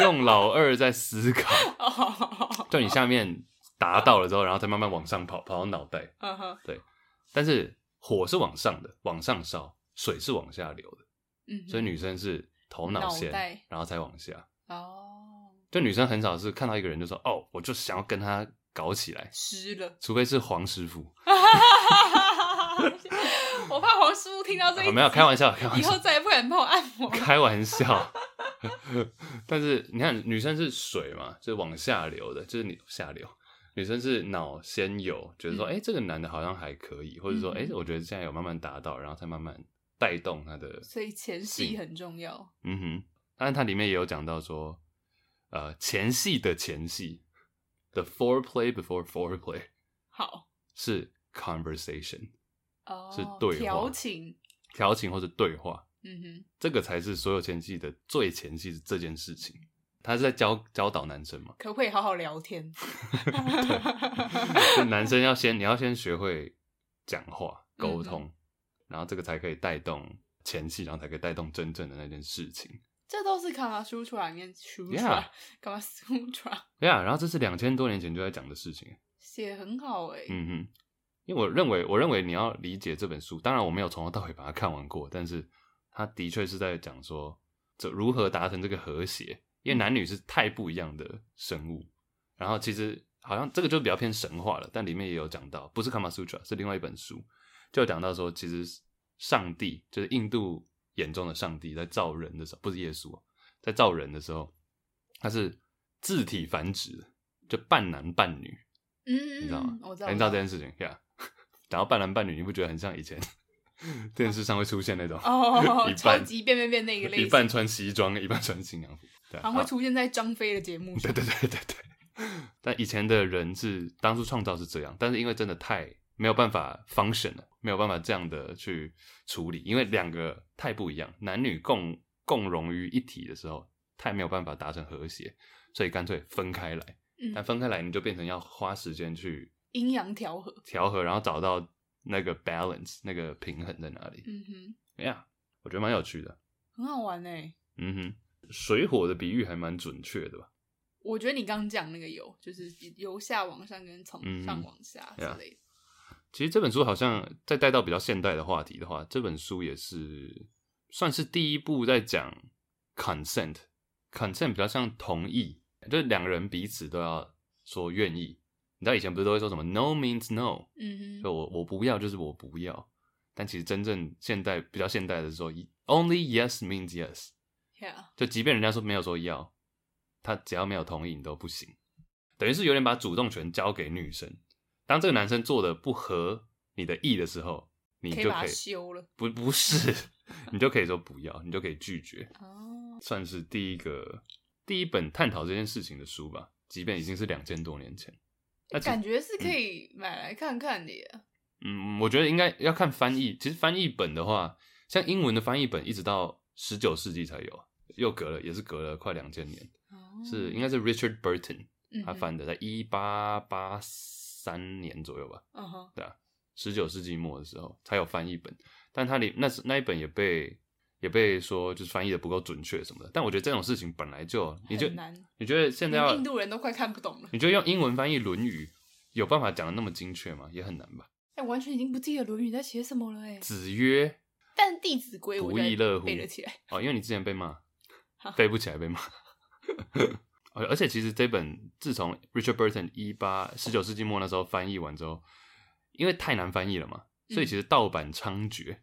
用老二在思考，<laughs> 就你下面达到了之后，然后再慢慢往上跑，跑到脑袋。对。但是火是往上的，往上烧；水是往下流的。嗯。所以女生是头脑先，然后才往下。哦。就女生很少是看到一个人就说：“哦，我就想要跟他搞起来。”湿了。除非是黄师傅。<laughs> 我怕黄师傅听到这一、啊，没有开玩笑，开玩笑，以后再也不敢帮我按摩。开玩笑，<laughs> 但是你看，女生是水嘛，就是往下流的，就是你下流。女生是脑先有，觉得说，哎、这个男的好像还可以，或者说，哎、我觉得现在有慢慢达到，然后再慢慢带动他的。所以前戏很重要。嗯哼，当然它里面也有讲到说，呃，前戏的前戏，the foreplay before foreplay，<laughs> 好，是 conversation。哦，是对话调情，调情或者对话。嗯哼，这个才是所有前戏的最前戏是这件事情。他是在教教导男生嘛？可不可以好好聊天？<laughs> 就男生要先，你要先学会讲话沟通，嗯、然后这个才可以带动前戏，然后才可以带动真正的那件事情。这都是卡玛苏特拉里面出出来，卡玛苏特拉。<laughs> 对啊，然后这是两千多年前就在讲的事情，写很好哎。嗯哼，因为我认为，我认为你要理解这本书，当然我没有从头到尾把它看完过，但是它的确是在讲说，这如何达成这个和谐，因为男女是太不一样的生物。然后其实好像这个就比较偏神话了，但里面也有讲到，不是卡玛苏特拉，是另外一本书，就讲到说，其实上帝就是印度。眼中的上帝在造人的时候，不是耶稣，在造人的时候，他是自体繁殖，就半男半女，嗯，你知道吗？我知道，你知道这件事情，Yeah？<laughs> 然后半男半女，你不觉得很像以前 <laughs> 电视上会出现那种哦，<laughs> 一半超级变变变那个类型，一半穿西装，一半穿新娘服，对，好像会出现在张飞的节目上。对对对对对。但以前的人是当初创造是这样，但是因为真的太。没有办法 function 了，没有办法这样的去处理，因为两个太不一样，男女共共融于一体的时候，太没有办法达成和谐，所以干脆分开来。嗯，但分开来你就变成要花时间去阴阳调和，调和，然后找到那个 balance，那个平衡在哪里？嗯哼，哎呀，我觉得蛮有趣的，很好玩呢。嗯哼，水火的比喻还蛮准确的吧？我觉得你刚刚讲那个由，就是由下往上跟从上往下之类的。嗯其实这本书好像再带到比较现代的话题的话，这本书也是算是第一部在讲 consent，consent 比较像同意，就是两个人彼此都要说愿意。你知道以前不是都会说什么 no means no，嗯哼，就我我不要就是我不要，但其实真正现代比较现代的时候，only yes means yes，yeah，就即便人家说没有说要，他只要没有同意你都不行，等于是有点把主动权交给女生。当这个男生做的不合你的意的时候，你就可以，可以把他休了。不，不是，<laughs> 你就可以说不要，你就可以拒绝。哦，算是第一个第一本探讨这件事情的书吧，即便已经是两千多年前。那感觉是可以买来看看的呀。嗯，我觉得应该要看翻译。其实翻译本的话，像英文的翻译本，一直到十九世纪才有，又隔了，也是隔了快两千年。哦，是应该是 Richard Burton 他翻的，在一八八四。三年左右吧，嗯哼，对啊，十九世纪末的时候才有翻译本，但它里那是那一本也被也被说就是翻译的不够准确什么的。但我觉得这种事情本来就你就难，你觉得现在要印度人都快看不懂了，你觉得用英文翻译《论语》有办法讲的那么精确吗？也很难吧？哎、欸，完全已经不记得《论语》在写什么了哎。子曰，但《弟子规》不亦乐乎背了起来哦，因为你之前被骂，背不起来被骂。<laughs> 而且其实这本自从 Richard Burton 一八十九世纪末那时候翻译完之后，因为太难翻译了嘛，所以其实盗版猖獗，嗯、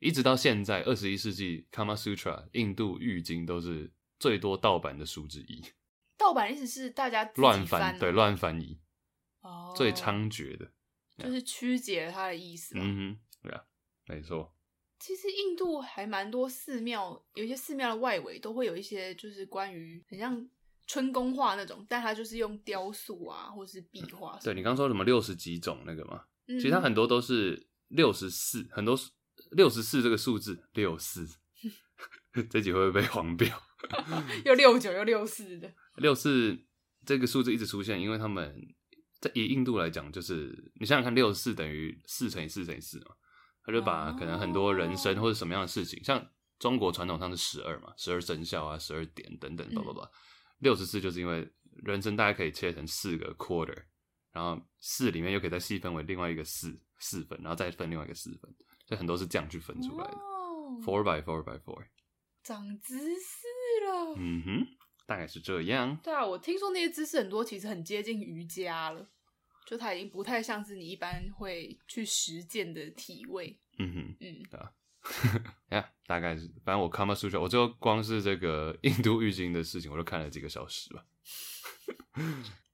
一直到现在二十一世纪 Kama Sutra 印度喻经都是最多盗版的书之一。盗版意思是大家乱翻，对，乱翻译，哦，最猖獗的，就是曲解了它的意思。嗯哼，对啊，没错。其实印度还蛮多寺庙，有一些寺庙的外围都会有一些，就是关于很像。春宫画那种，但它就是用雕塑啊，或是壁画。对，你刚说什么六十几种那个吗？嗯、其实它很多都是六十四，很多六十四这个数字六四，<laughs> 这集会不会被黄标？<laughs> 又六九又六四的六四这个数字一直出现，因为他们在以印度来讲，就是你想想看，六十四等于四乘以四乘以四嘛，他就把可能很多人生或者什么样的事情，哦、像中国传统上是十二嘛，十二生肖啊，十二点等等，叭叭叭。六十四就是因为人生大概可以切成四个 quarter，然后四里面又可以再细分为另外一个四四分，然后再分另外一个四分，所以很多是这样去分出来的。哦、four by four by four，长知识了。嗯哼，大概是这样。对啊，我听说那些知识很多其实很接近瑜伽了，就它已经不太像是你一般会去实践的体位。嗯哼，嗯，对啊。呀，<laughs> yeah, 大概是，反正我 Kama Sutra，我就光是这个 <laughs> 印度浴经的事情，我就看了几个小时吧。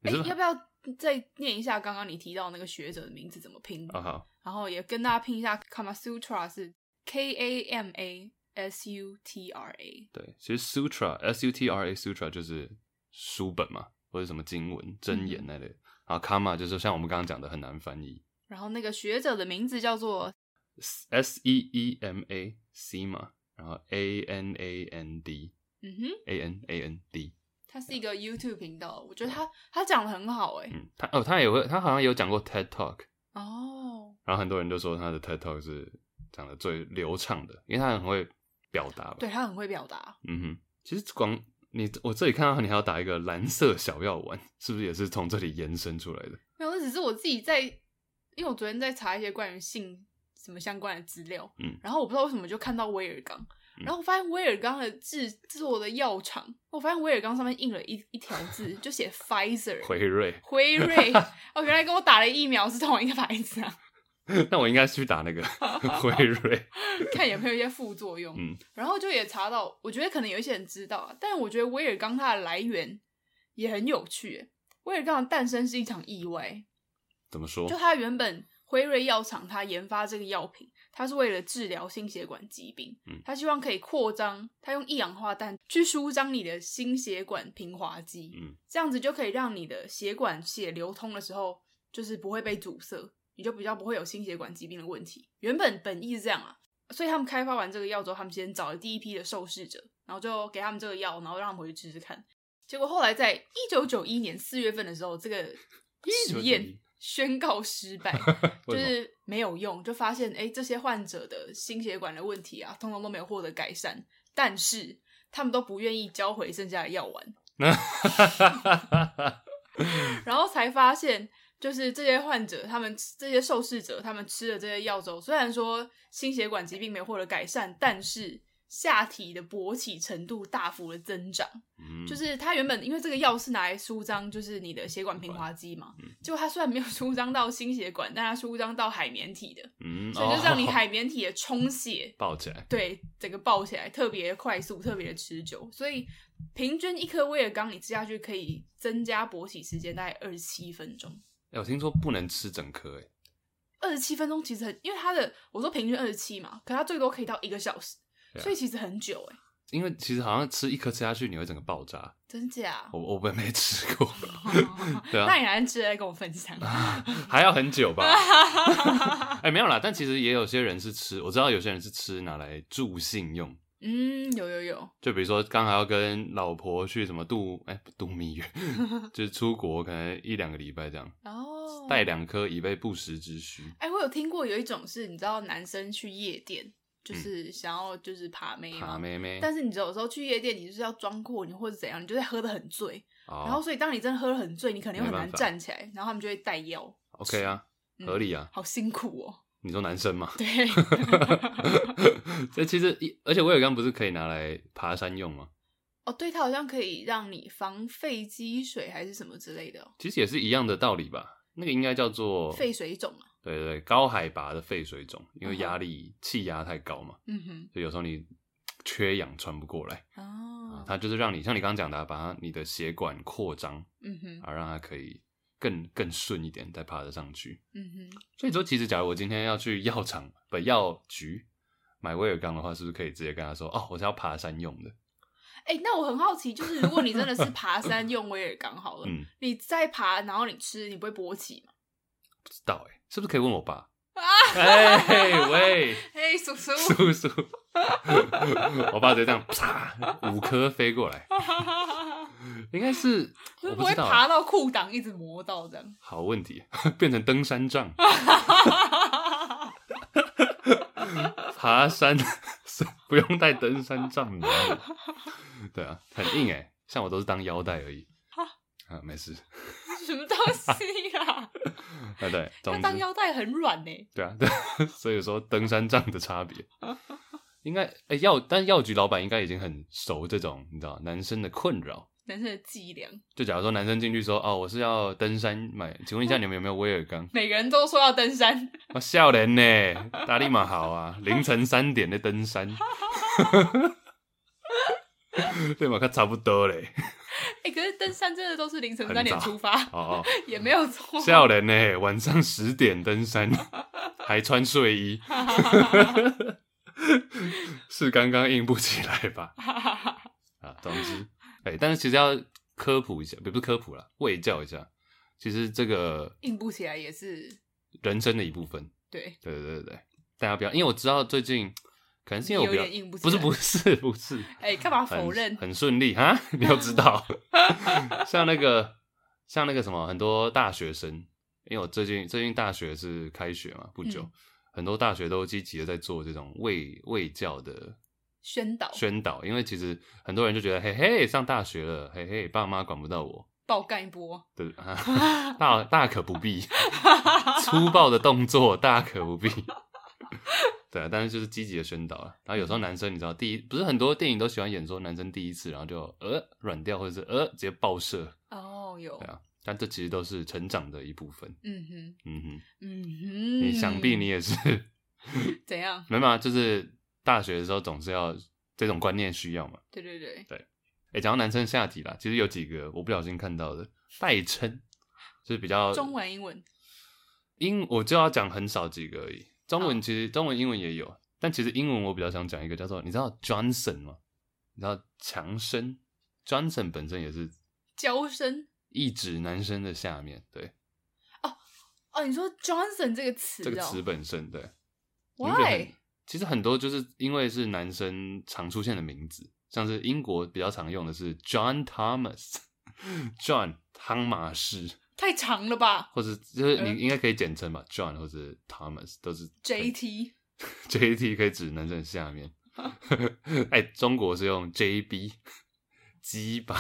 哎、欸，要不要再念一下刚刚你提到那个学者的名字怎么拼？啊好，然后也跟大家拼一下 Kama Sutra 是 K A M A S U T R A。对，其实 Sutra S U T R A Sutra 就是书本嘛，或者什么经文箴言那类。嗯、然后 Kama 就是像我们刚刚讲的很难翻译。然后那个学者的名字叫做。S E E M A C 嘛，然后 A N A N D，嗯哼，A N A N D。它是一个 YouTube 频道，我觉得他他讲的很好哎。嗯，他哦，他也会，他好像有讲过 TED Talk 哦。然后很多人都说他的 TED Talk 是讲的最流畅的，因为他很会表达。对，他很会表达。嗯哼，其实光你我这里看到你还要打一个蓝色小药丸，是不是也是从这里延伸出来的？没有，那只是我自己在，因为我昨天在查一些关于性什么相关的资料，嗯，然后我不知道为什么就看到威尔刚。然后我发现威尔刚的制作的药厂，我发现威尔刚上面印了一一条字，就写 Pfizer <laughs> 辉瑞辉瑞，哦，原来跟我打的疫苗是同一个牌子啊。<laughs> 那我应该去打那个 <laughs> 辉瑞，看有没有一些副作用。嗯，然后就也查到，我觉得可能有一些人知道啊，但我觉得威尔刚它的来源也很有趣。威尔刚的诞生是一场意外，怎么说？就它原本辉瑞药厂它研发这个药品。它是为了治疗心血管疾病，它希望可以扩张，它用一氧化氮去舒张你的心血管平滑肌，嗯这样子就可以让你的血管血流通的时候，就是不会被阻塞，你就比较不会有心血管疾病的问题。原本本意是这样啊，所以他们开发完这个药之后，他们先找了第一批的受试者，然后就给他们这个药，然后让他们回去试试看。结果后来在一九九一年四月份的时候，这个实验。宣告失败，<laughs> 就是没有用，就发现哎、欸，这些患者的心血管的问题啊，通通都没有获得改善，但是他们都不愿意交回剩下的药丸，<laughs> 然后才发现，就是这些患者，他们这些受试者，他们吃了这些药之后，虽然说心血管疾病没有获得改善，但是。下体的勃起程度大幅的增长，嗯、就是它原本因为这个药是拿来舒张，就是你的血管平滑肌嘛，嗯、结果它虽然没有舒张到心血管，但它舒张到海绵体的，嗯、所以就让你海绵体的充血 <laughs> 爆起来，对，整个爆起来特别快速，特别的持久，所以平均一颗威尔刚你吃下去可以增加勃起时间大概二十七分钟。哎、欸，我听说不能吃整颗，哎，二十七分钟其实很，因为它的我说平均二十七嘛，可它最多可以到一个小时。啊、所以其实很久哎，因为其实好像吃一颗吃下去，你会整个爆炸，真假？我我本没吃过，<laughs> 对啊，那你还吃来跟我分享？<laughs> 还要很久吧？<laughs> 哎、欸，没有啦，但其实也有些人是吃，我知道有些人是吃拿来助兴用。嗯，有有有，就比如说刚好要跟老婆去什么度哎、欸、度蜜月，就是出国可能一两个礼拜这样，哦，带两颗以备不时之需。哎、欸，我有听过有一种是，你知道男生去夜店。就是想要就是爬妹嘛，爬妹妹。但是你有时候去夜店，你就是要装阔，你或者怎样，你就会喝得很醉。Oh, 然后所以当你真的喝得很醉，你肯定很难站起来，然后他们就会带药。OK 啊，合理啊。嗯、好辛苦哦。<laughs> 你说男生吗？对。<laughs> 这其实，而且威尔刚不是可以拿来爬山用吗？<laughs> 哦，对，它好像可以让你防肺积水还是什么之类的。其实也是一样的道理吧。那个应该叫做肺水肿啊。对对对，高海拔的肺水肿，因为压力气压太高嘛，嗯哼，所以有时候你缺氧喘不过来，哦，它就是让你像你刚刚讲的，把它你的血管扩张，嗯哼，啊，让它可以更更顺一点，再爬得上去，嗯哼。所以说，其实假如我今天要去药厂不药局买威尔刚的话，是不是可以直接跟他说，哦，我是要爬山用的？哎、欸，那我很好奇，就是如果你真的是爬山用威尔刚好了，嗯，你再爬，然后你吃，你不会勃起吗？不知道哎、欸。是不是可以问我爸？哎、欸、喂，嘿、<laughs> 叔叔叔叔，<laughs> 我爸直接这样啪五颗飞过来，应该是 <laughs> 我不会爬到裤裆一直磨到这样。好问题，变成登山杖，爬山不用带登山杖的，对啊，很硬哎，像我都是当腰带而已。啊，没事。<laughs> 什么东西啊？<laughs> 啊对对，它当腰带很软呢。<laughs> 对啊，对，所以说登山杖的差别，应该哎药，但药局老板应该已经很熟这种，你知道男生的困扰，男生的伎俩。就假如说男生进去说哦，我是要登山买，请问一下你们有没有威尔刚？每个人都说要登山，我笑人呢，大力马好啊，凌晨三点的登山，<laughs> 对嘛，看差不多嘞。<laughs> 哎、欸，可是登山真的都是凌晨三点出发，哦，哦，<laughs> 也没有错。笑人呢，晚上十点登山，还穿睡衣，是刚刚硬不起来吧？啊，总之，哎、欸，但是其实要科普一下，不是科普啦，卫教一下。其实这个硬不起来也是人生的一部分。对，对对对对。大家不要，因为我知道最近可能是因为我比较硬不，不是 <laughs> 不是不是，哎，干嘛否认？很顺利哈，<laughs> 你要知道，<laughs> 像那个像那个什么，很多大学生，因为我最近最近大学是开学嘛，不久，嗯、很多大学都积极的在做这种卫卫教的宣导宣导，因为其实很多人就觉得，嘿嘿，上大学了，嘿嘿，爸妈管不到我。爆干一波，对，大大可不必，粗暴的动作大可不必，对啊，但是就是积极的宣导啊。然后有时候男生你知道，第一不是很多电影都喜欢演说男生第一次，然后就呃软掉，或者是呃直接爆射哦，有对啊，但这其实都是成长的一部分。嗯哼，嗯哼，嗯哼，你想必你也是 <laughs> 怎样？没嘛，就是大学的时候总是要这种观念需要嘛。对对对对。哎，讲到男生下体啦，其实有几个我不小心看到的代称，就是比较中文、英文。英我就要讲很少几个而已。中文其实中文、英文也有，但其实英文我比较想讲一个叫做，你知道 Johnson 吗？你知道强生 Johnson 本身也是娇生，意指男生的下面。对，哦哦，你说 Johnson 这个词，这个词本身对，Why？其实很多就是因为是男生常出现的名字。像是英国比较常用的是 John Thomas，John <laughs> 汤马士，太长了吧？或者就是你应该可以简称吧，John 或者 Thomas 都是 JT，JT <laughs> 可以指男生下面。<laughs> 哎，中国是用 JB，<laughs> 鸡巴。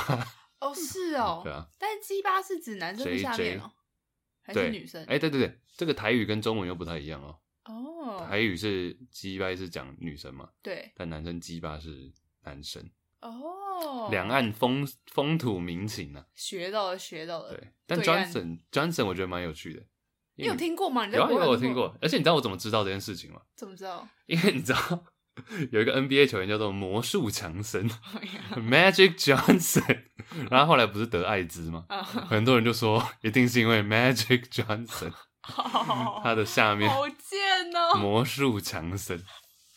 哦，是哦，对啊。但是鸡巴是指男生的下面哦，还是女生？哎，对对对，这个台语跟中文又不太一样哦。哦，台语是鸡巴是讲女生嘛？对，但男生鸡巴是。男生哦，两岸风风土民情啊，学到了，学到了。对，但 Johnson Johnson 我觉得蛮有趣的。你有听过吗？有啊，有我听过。而且你知道我怎么知道这件事情吗？怎么知道？因为你知道有一个 NBA 球员叫做魔术强森 <laughs> Magic Johnson，<laughs> 然后后来不是得艾滋吗？很多人就说一定是因为 Magic Johnson，<laughs> 他的下面好贱哦，魔术强森。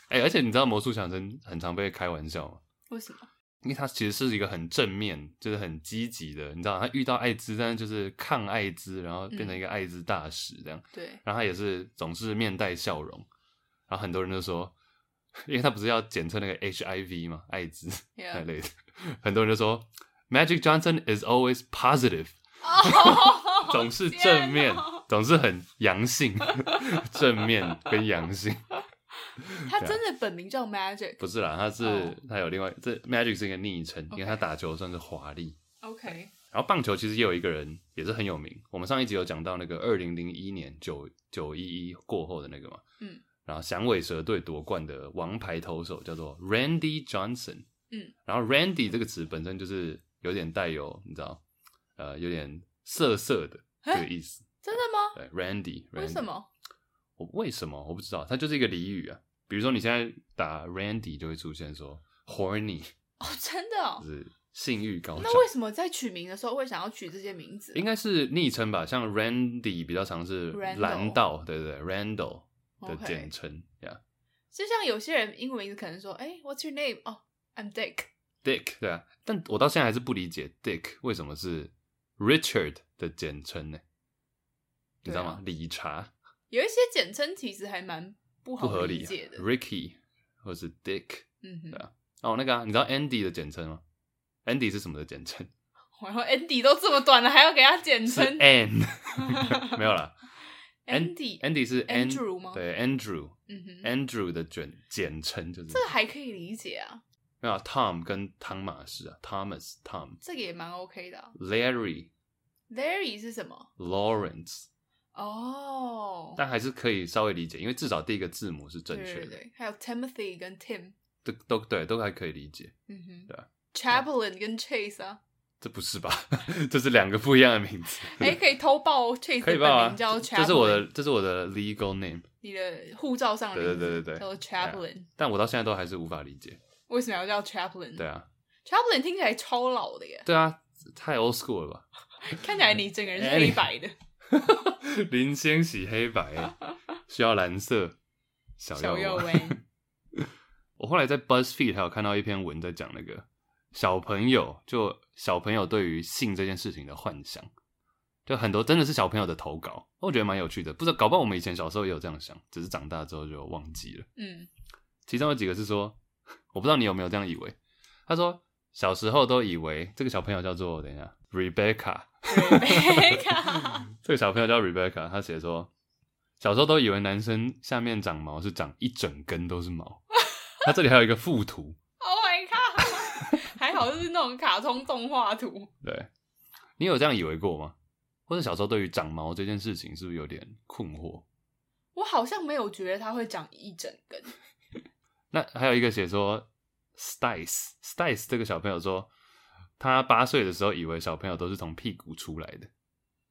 哎、欸，而且你知道魔术强森很常被开玩笑吗？为什么？因为他其实是一个很正面，就是很积极的。你知道，他遇到艾滋，但是就是抗艾滋，然后变成一个艾滋大使这样。嗯、对。然后他也是总是面带笑容。然后很多人都说，<laughs> 因为他不是要检测那个 HIV 嘛，艾滋 <laughs> 那类的。很多人就说，Magic Johnson is always positive，<laughs> oh, 总是正面，哦、总是很阳性，正面跟阳性。<laughs> 他真的本名叫 Magic？不是啦，他是、oh. 他有另外这 Magic 是一个昵称因为他打球算是华丽。OK，然后棒球其实也有一个人也是很有名，我们上一集有讲到那个二零零一年九九一一过后的那个嘛，嗯，然后响尾蛇队夺冠的王牌投手叫做 Randy Johnson，嗯，然后 Randy 这个词本身就是有点带有你知道，呃，有点色色的这个意思，真的吗？对，Randy，, Randy 为什么？我为什么我不知道，它就是一个俚语啊。比如说你现在打 Randy 就会出现说 horny <laughs> 哦，真的哦，就是性欲高涨。那为什么在取名的时候会想要取这些名字？应该是昵称吧，像 Randy 比较常是蓝道，对对对，Randall 的简称呀。就像有些人英文名字可能说，哎，What's your name？哦，I'm Dick，Dick，对啊。但我到现在还是不理解 Dick 为什么是 Richard 的简称呢？你知道吗？理查。有一些简称其实还蛮不好理解的，，Ricky 或是 Dick，嗯哼，对啊。哦，那个啊，你知道 Andy 的简称吗？Andy 是什么的简称？<laughs> 然后 Andy 都这么短了，还要给他简称？An <laughs> 没有啦。Andy Andy 是 Andrew 吗？对，Andrew，嗯哼，Andrew 的简简称就是这个还可以理解啊。没有 Tom 跟汤马士啊，Thomas Tom，这个也蛮 OK 的。Larry，Larry 是什么？Lawrence。哦，oh, 但还是可以稍微理解，因为至少第一个字母是正确的。对，对，对，还有 Timothy 跟 Tim，都都对，都还可以理解。嗯哼，对啊。Chaplin 跟 Chase 啊，这不是吧？<laughs> 这是两个不一样的名字。哎、欸，可以偷报 <laughs> Chase 可以报名叫 Chaplin，这是我的，这是我的 legal name，你的护照上的名字。对对对对对，叫做 Chaplin。但我到现在都还是无法理解，为什么要叫 Chaplin？对啊，Chaplin 听起来超老的耶。对啊，太 old school 了吧？看起来你整个人是黑白的。<laughs> 林先洗黑白，需要蓝色小药丸。<laughs> 我后来在 BuzzFeed 还有看到一篇文，在讲那个小朋友，就小朋友对于性这件事情的幻想。就很多真的是小朋友的投稿，我觉得蛮有趣的。不知道搞不好我们以前小时候也有这样想，只是长大之后就忘记了。嗯，其中有几个是说，<laughs> 我不知道你有没有这样以为。他说小时候都以为这个小朋友叫做等一下，Rebecca。Rebecca，<laughs> 这个小朋友叫 Rebecca，他写说小时候都以为男生下面长毛是长一整根都是毛。<laughs> 他这里还有一个附图。Oh my god！还好就是那种卡通动画图。<laughs> 对，你有这样以为过吗？或者小时候对于长毛这件事情是不是有点困惑？我好像没有觉得它会长一整根。那还有一个写说，Stice Stice 这个小朋友说，他八岁的时候以为小朋友都是从屁股出来的，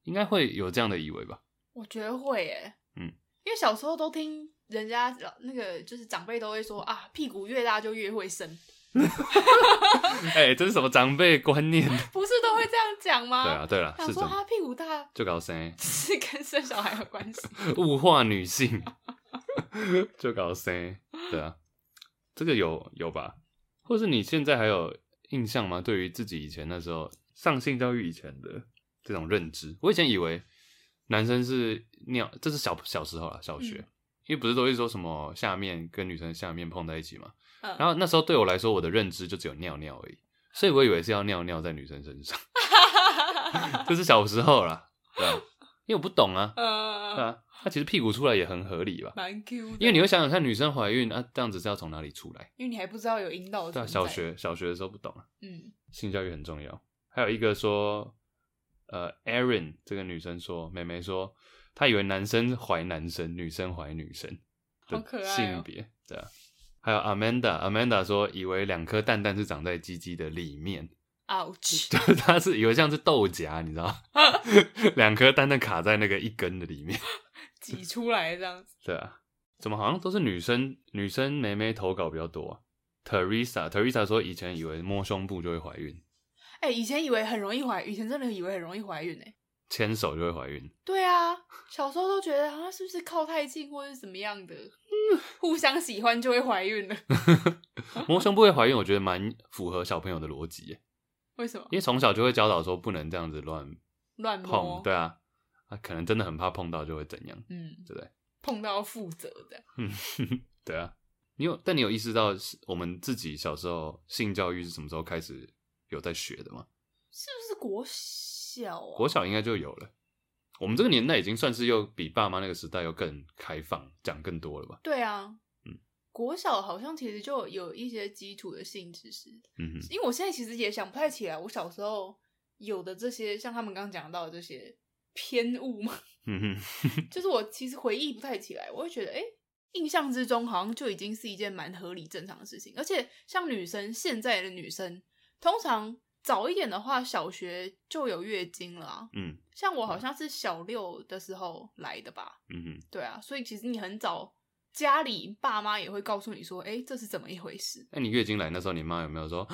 应该会有这样的以为吧？我觉得会诶，嗯，因为小时候都听人家那个就是长辈都会说啊，屁股越大就越会生。<laughs> 哎、欸，这是什么长辈观念？<laughs> 不是都会这样讲吗？对啊，对了，想说他屁股大就搞生，<laughs> 是跟生小孩有关系？物化女性就搞生，对啊，这个有有吧？或是你现在还有印象吗？对于自己以前那时候上性教育以前的这种认知，我以前以为男生是尿，这是小小时候啦，小学，嗯、因为不是都会说什么下面跟女生下面碰在一起嘛。然后那时候对我来说，我的认知就只有尿尿而已，所以我以为是要尿尿在女生身上 <laughs> <laughs> 这是小时候啦，对吧？因为我不懂啊，对啊，他其实屁股出来也很合理吧？蛮 Q 的。因为你会想想看，女生怀孕啊，这样子是要从哪里出来？因为你还不知道有阴道。对啊，小学小学的时候不懂啊。嗯，性教育很重要。还有一个说，呃，Aaron 这个女生说，妹妹说，她以为男生怀男生，女生怀女生的性别，对啊。还有 Amanda，Amanda 说以为两颗蛋蛋是长在鸡鸡的里面，ouch，<laughs> 对，他是以为像是豆荚，你知道吗？<laughs> 两颗蛋蛋卡在那个一根的里面，挤出来这样子。对啊，怎么好像都是女生女生妹妹投稿比较多啊？Teresa，Teresa 说以前以为摸胸部就会怀孕，哎、欸，以前以为很容易怀，以前真的以为很容易怀孕哎。牵手就会怀孕？对啊，小时候都觉得啊，是不是靠太近或者是怎么样的，互相喜欢就会怀孕了。<laughs> 摸胸部会怀孕，我觉得蛮符合小朋友的逻辑耶。为什么？因为从小就会教导说不能这样子乱乱碰。对啊，他可能真的很怕碰到就会怎样，嗯，对不对？<laughs> 碰到要负责的。嗯，<laughs> 对啊。你有，但你有意识到我们自己小时候性教育是什么时候开始有在学的吗？是不是国小啊？国小应该就有了。我们这个年代已经算是又比爸妈那个时代又更开放，讲更多了吧？对啊，嗯，国小好像其实就有一些基础的性知识。嗯哼，因为我现在其实也想不太起来，我小时候有的这些，像他们刚刚讲到的这些偏误吗，<laughs> 嗯哼，<laughs> 就是我其实回忆不太起来，我会觉得，哎，印象之中好像就已经是一件蛮合理正常的事情，而且像女生，现在的女生通常。早一点的话，小学就有月经了啊。嗯，像我好像是小六的时候来的吧。嗯哼，对啊，所以其实你很早，家里爸妈也会告诉你说，哎，这是怎么一回事？那你月经来那时候，你妈有没有说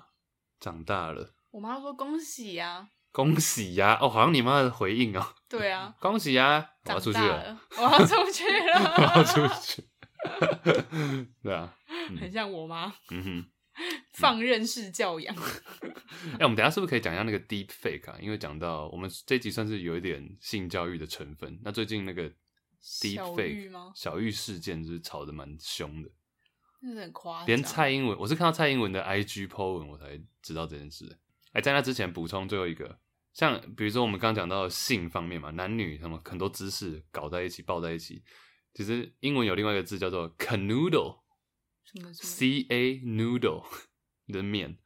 <gasps> 长大了？我妈说恭喜呀，恭喜呀！哦，好像你妈的回应哦。对啊，<laughs> 恭喜呀！我要出去了，我要出去了，<laughs> 我要出去。<laughs> 对啊，很像我妈。嗯哼。放任式教养。哎、欸，我们等一下是不是可以讲一下那个 deep fake 啊？因为讲到我们这一集算是有一点性教育的成分。那最近那个 deep fake 小玉事件就是吵得蛮凶的，有点夸张。连蔡英文，我是看到蔡英文的 IG po 文，我才知道这件事。哎、欸，在那之前补充最后一个，像比如说我们刚刚讲到性方面嘛，男女什么很多姿势搞在一起，抱在一起，其实英文有另外一个字叫做 canoodle。C A noodle <laughs> 的面，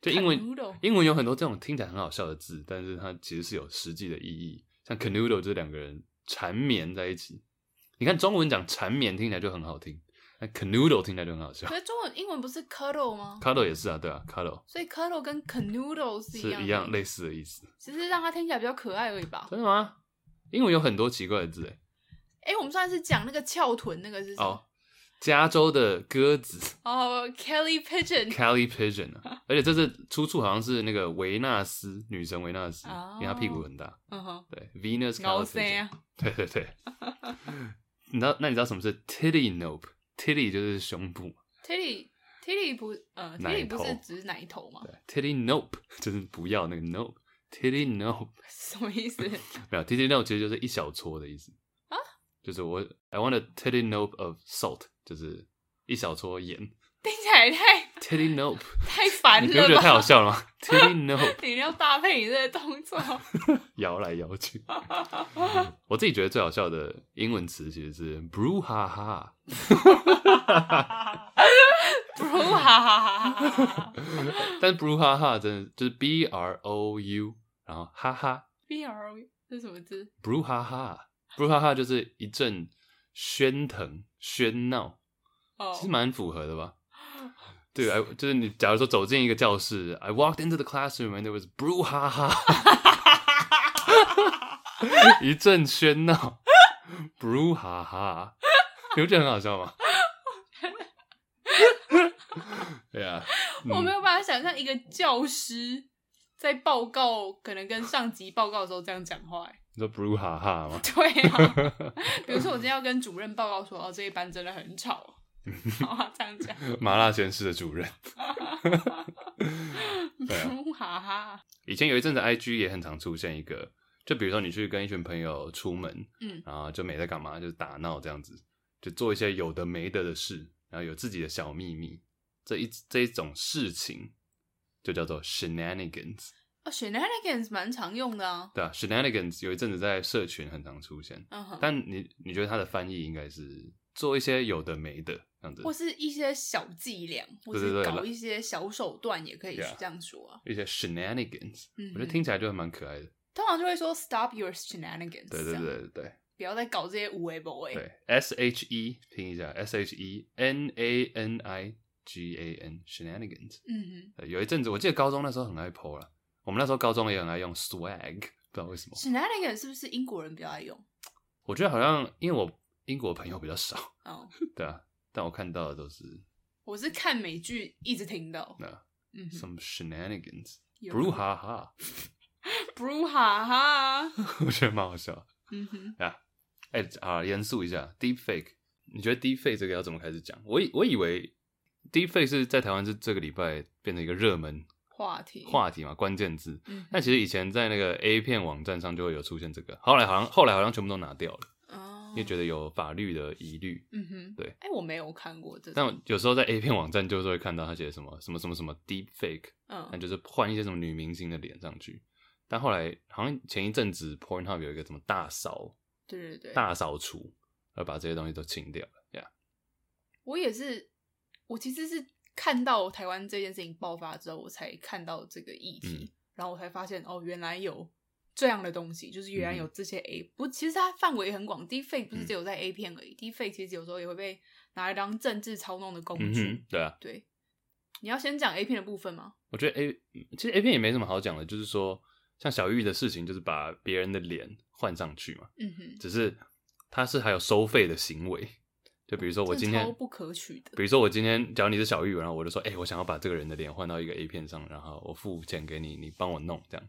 就英文英文有很多这种听起来很好笑的字，但是它其实是有实际的意义。像 canoodle 就是两个人缠绵在一起。你看中文讲缠绵听起来就很好听，那 canoodle 听起来就很好笑。可是中文英文不是 cuddle 吗？cuddle 也是啊，对啊，cuddle。所以 cuddle 跟 canoodle 是一一样类似的意思，只是让它听起来比较可爱而已吧？真的吗？英文有很多奇怪的字诶。哎、欸，我们上次讲那个翘臀，那个是什么？Oh. 加州的鸽子哦、<laughs> oh,，Kelly Pigeon，Kelly Pigeon 啊，而且这是出处好像是那个维纳斯女神维纳斯，oh, 因为她屁股很大，嗯哼，对，Venus Kelly Pigeon，、啊、对对对，<laughs> 你知道那你知道什么是 Titty Nope？Titty 就是胸部，Tilly Tilly 不呃，Tilly 不是指奶头吗？？Tilly Nope 就是不要那个 nope。Tilly nope 什么意思？没有 Tilly nope 其实就是一小撮的意思啊，就是我 I want a Tilly nope of salt，就是一小撮盐。听起来太 titty nope 太烦了，你不觉得太好笑了吗？<laughs> Teddy nope 你要搭配你这个动作，<laughs> 摇来摇去。我自己觉得最好笑的英文词其实是 brouhaha。<laughs> brouhaha，但是 brouhaha 真的就是 b r o u，然后哈哈。b r o u 是什么字？brouhaha，brouhaha 就是一阵喧腾喧闹，哦，其实蛮符合的吧？对，就是你假如说走进一个教室，I walked into the classroom and there was brouhaha，<laughs> 一阵喧闹，brouhaha，<laughs> 你不觉得很好笑吗？<laughs> 对啊，我没有办法想象一个教师在报告，可能跟上级报告的时候这样讲话。你说 brouhaha 吗？对啊，比如说我今天要跟主任报告说，哦，这一班真的很吵。<laughs> 好啊，这样讲。<laughs> 麻辣鲜师的主任。<laughs> 对啊。以前有一阵子，IG 也很常出现一个，就比如说你去跟一群朋友出门，嗯，然后就没在干嘛，就是打闹这样子，就做一些有的没的的事，然后有自己的小秘密。这一这一种事情就叫做 shenanigans。哦，shenanigans 蛮常用的啊。对啊，shenanigans 有一阵子在社群很常出现。嗯哼。但你你觉得它的翻译应该是做一些有的没的这样子，或是一些小伎俩，或是搞一些小手段，也可以是这样说啊。一些 shenanigans，嗯，我觉得听起来就蛮可爱的。通常就会说 stop your shenanigans。对对对对对。不要再搞这些无谓不谓。对，S H E 听一下，S H E N A N I。G A N shenanigans，嗯哼，有一阵子我记得高中那时候很爱 po 了，我们那时候高中也很爱用 swag，不知道为什么。shenanigans 是不是英国人比较爱用？我觉得好像因为我英国朋友比较少，哦，<laughs> 对啊，但我看到的都是，我是看美剧一直听到，那嗯，some shenanigans，brouhaha，brouhaha，<laughs> <laughs> 我觉得蛮好笑，嗯哼，啊，哎啊，严肃一下，deepfake，你觉得 deepfake 这个要怎么开始讲？我以我以为。Deepfake 是在台湾是这个礼拜变成一个热门话题。话题嘛，关键字。嗯，但其实以前在那个 A 片网站上就会有出现这个，后来好像后来好像全部都拿掉了，哦，因为觉得有法律的疑虑。嗯哼，对。哎，我没有看过这。但有时候在 A 片网站就是会看到他写什么什么什么什么 Deepfake，嗯，那就是换一些什么女明星的脸上去。但后来好像前一阵子 Pornhub 有一个什么大扫，对对对，大扫除，而把这些东西都清掉了。呀，我也是。我其实是看到台湾这件事情爆发之后，我才看到这个议题，嗯、然后我才发现哦，原来有这样的东西，就是原来有这些 A、嗯、不，其实它范围很广，Deepfake 不是只有在 A 片而已、嗯、，Deepfake 其实有时候也会被拿来当政治操弄的工具。嗯、对啊，对，你要先讲 A 片的部分吗？我觉得 A 其实 A 片也没什么好讲的，就是说像小玉的事情，就是把别人的脸换上去嘛，嗯哼，只是它是还有收费的行为。就比如说我今天不可取的，比如说我今天，假如你是小玉，然后我就说，哎、欸，我想要把这个人的脸换到一个 A 片上，然后我付钱给你，你帮我弄，这样，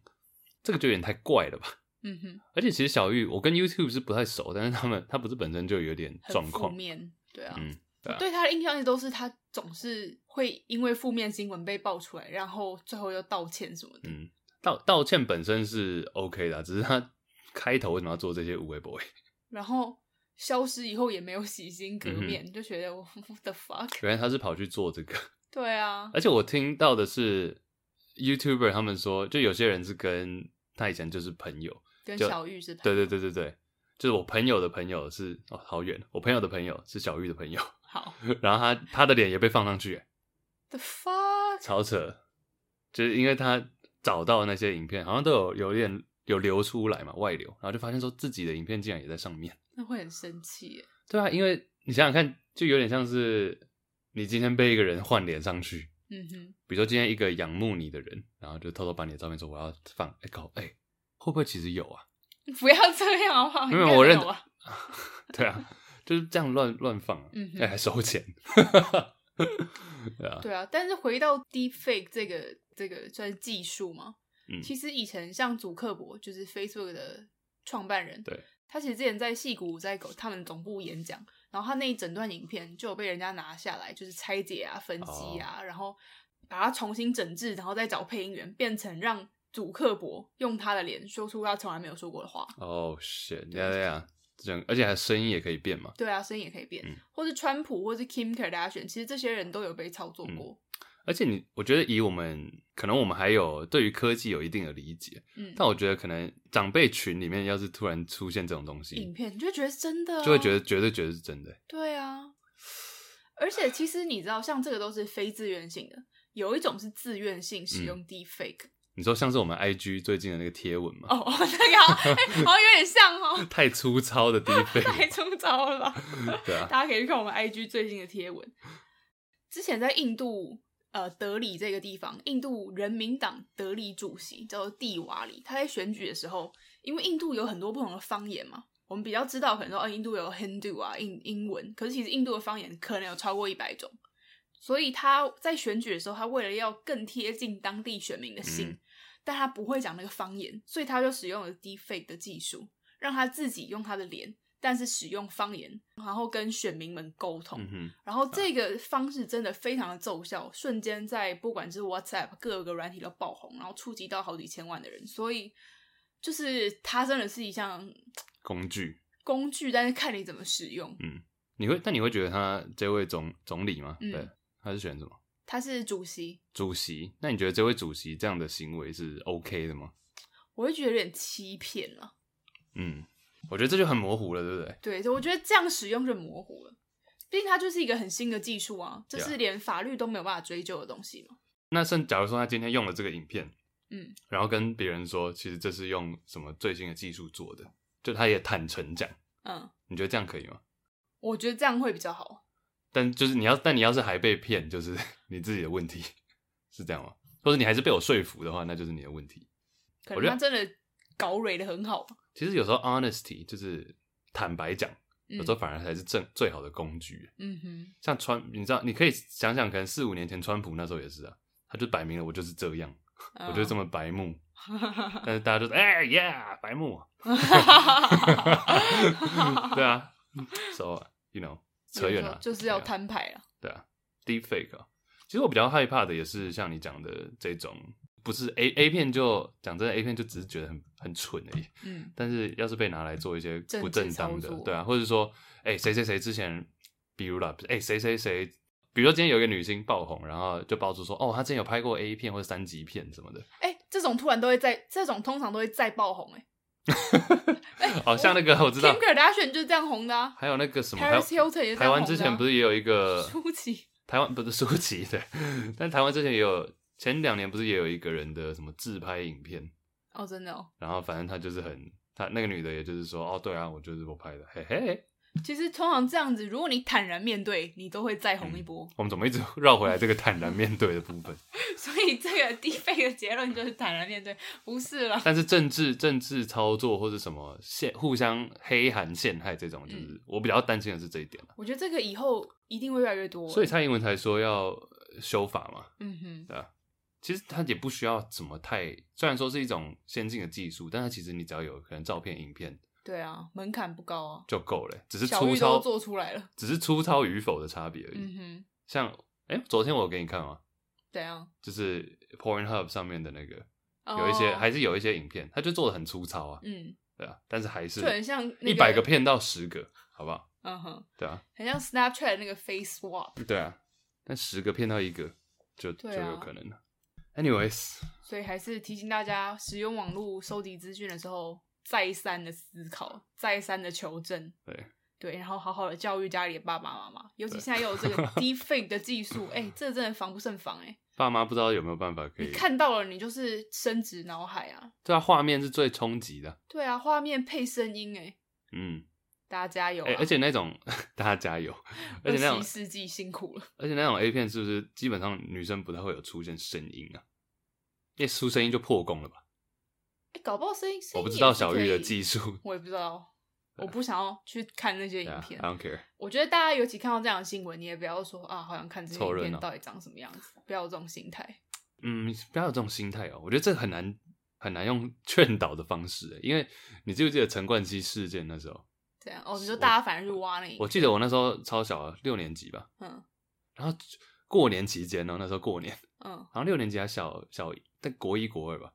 这个就有点太怪了吧？嗯哼。而且其实小玉，我跟 YouTube 是不太熟，但是他们他不是本身就有点状况，负面，对啊，嗯，对啊，对他的印象一直都是他总是会因为负面新闻被爆出来，然后最后又道歉什么的。嗯，道道歉本身是 OK 的，只是他开头为什么要做这些无谓 boy？<laughs> 然后。消失以后也没有洗心革面，嗯、就觉得我 the fuck。原来他是跑去做这个。对啊，而且我听到的是 YouTuber 他们说，就有些人是跟他以前就是朋友，跟小玉是朋友。对对对对对，就是我朋友的朋友是哦，好远，我朋友的朋友是小玉的朋友。<laughs> 好，然后他他的脸也被放上去，the fuck，超扯，就是因为他找到那些影片，好像都有有点有流出来嘛，外流，然后就发现说自己的影片竟然也在上面。那会很生气耶。对啊，因为你想想看，就有点像是你今天被一个人换脸上去，嗯哼，比如说今天一个仰慕你的人，然后就偷偷把你的照片说我要放，哎、欸，搞，哎、欸，会不会其实有啊？<laughs> 不要这样好不好？因为我认啊，<laughs> 对啊，就是这样乱乱放，嗯哼，还收钱，<laughs> 对啊，对啊。但是回到 Deepfake 这个这个算是技术吗？嗯，其实以前像祖克伯就是 Facebook 的创办人，对。他其实之前在戏谷在狗他们总部演讲，然后他那一整段影片就有被人家拿下来，就是拆解啊、分析啊，oh. 然后把它重新整治，然后再找配音员，变成让主克伯用他的脸说出他从来没有说过的话。哦对对啊，这样，而且还声音也可以变嘛？对啊，声音也可以变，嗯、或是川普，或是 Kim Kardashian，其实这些人都有被操作过。嗯、而且你，我觉得以我们可能我们还有对于科技有一定的理解，嗯，但我觉得可能长辈群里面要是突然出现这种东西，影片你就会觉得是真的、啊，就会觉得绝对觉得是真的。对啊，而且其实你知道，像这个都是非自愿性的。有一种是自愿性使用 deepfake，嗯、你说像是我们 IG 最近的那个贴文吗？哦，那个好，像有点像哦。<laughs> 太粗糙的 <laughs> deepfake，太粗糙了吧？对啊，大家可以去看我们 IG 最近的贴文。之前在印度呃德里这个地方，印度人民党德里主席叫做蒂瓦里，他在选举的时候，因为印度有很多不同的方言嘛，我们比较知道可能说，哦，印度有 Hindu 啊，印英文，可是其实印度的方言可能有超过一百种。所以他在选举的时候，他为了要更贴近当地选民的心，嗯、但他不会讲那个方言，所以他就使用了 deepfake 的技术，让他自己用他的脸，但是使用方言，然后跟选民们沟通。嗯、然后这个方式真的非常的奏效，瞬间在不管是 WhatsApp 各个软体都爆红，然后触及到好几千万的人。所以就是它真的是一项工具，工具，但是看你怎么使用。嗯，你会，但你会觉得他这位总总理吗？嗯、对。他是选什么？他是主席。主席，那你觉得这位主席这样的行为是 OK 的吗？我会觉得有点欺骗了。嗯，我觉得这就很模糊了，对不对？对，我觉得这样使用就模糊了。毕竟它就是一个很新的技术啊，这是连法律都没有办法追究的东西嘛。那甚，假如说他今天用了这个影片，嗯，然后跟别人说，其实这是用什么最新的技术做的，就他也坦诚讲，嗯，你觉得这样可以吗？我觉得这样会比较好。但就是你要，但你要是还被骗，就是 <laughs> 你自己的问题，是这样吗？或者你还是被我说服的话，那就是你的问题。可能他真的搞蕊的很好。其实有时候 honesty 就是坦白讲，有时候反而才是正最好的工具。嗯哼，像川，你知道，你可以想想，可能四五年前川普那时候也是啊，他就摆明了我就是这样，我就是这么白目。<laughs> 但是大家都说，哎呀，白目。对啊，so you know。扯远了，就是要摊牌了。对啊，Deepfake 啊，其实我比较害怕的也是像你讲的这种，不是 A A 片就讲真的 A 片就只是觉得很很蠢而已。嗯，但是要是被拿来做一些不正当的，对啊，或者说，哎，谁谁谁之前，比如啦，哎，谁谁谁，比如说今天有一个女星爆红，然后就爆出说，哦，她之前有拍过 A 片或者三级片什么的。哎，这种突然都会在，这种通常都会再爆红，<laughs> 哎。好像那个我知道，Kim Kardashian 就是这样红的啊。还有那个什么的啊。台湾之前不是也有一个舒淇？台湾不是舒淇对，但台湾之前也有，前两年不是也有一个人的什么自拍影片？哦，真的哦。然后反正他就是很，他那个女的也就是说，哦，对啊，我就是我拍的，嘿嘿。其实通常这样子，如果你坦然面对，你都会再红一波。嗯、我们怎么一直绕回来这个坦然面对的部分？<laughs> 所以这个 deepfake 的结论就是坦然面对，不是了。但是政治政治操作或者什么陷互相黑韩陷害这种，就是我比较担心的是这一点。我觉得这个以后一定会越来越多。所以蔡英文才说要修法嘛。嗯哼，对啊。其实它也不需要怎么太，虽然说是一种先进的技术，但它其实你只要有可能照片、影片。对啊，门槛不高啊，就够了。只是粗糙做出来了，只是粗糙与否的差别而已。嗯哼，像哎，昨天我有给你看吗？对啊，就是 Pornhub 上面的那个，有一些还是有一些影片，它就做的很粗糙啊。嗯，对啊，但是还是就很像一百个骗到十个，好不好？嗯哼，对啊，很像 Snapchat 那个 Face Swap。对啊，但十个骗到一个就就有可能了。Anyways，所以还是提醒大家，使用网络收集资讯的时候。再三的思考，再三的求证，对对，然后好好的教育家里的爸爸妈妈，尤其现在又有这个 deepfake 的技术，<laughs> 哎、欸，这个真的防不胜防，哎。爸妈不知道有没有办法可以看到了，你就是深植脑海啊。对啊，画面是最冲击的。对啊，画面配声音，哎，嗯，大家加油、啊！哎、欸，而且那种 <laughs> 大家加油，而且那种世纪辛苦了。而且那种 A 片是不是基本上女生不太会有出现声音啊？一出声音就破功了吧？哎搞不好声音，我不知道小玉的技术，我也不知道，<laughs> 我不想要去看那些影片。Yeah, I don't care。我觉得大家尤其看到这样的新闻，你也不要说啊，好想看这些影片到底长什么样子，不要有这种心态。嗯，不要有这种心态哦。我觉得这很难很难用 <laughs> 劝导的方式，因为你记不记得陈冠希事件那时候？对啊，哦，你说大家反正去挖那一，我记得我那时候超小，六年级吧。嗯。然后过年期间呢，那时候过年，嗯，好像六年级还小小，但国一国二吧。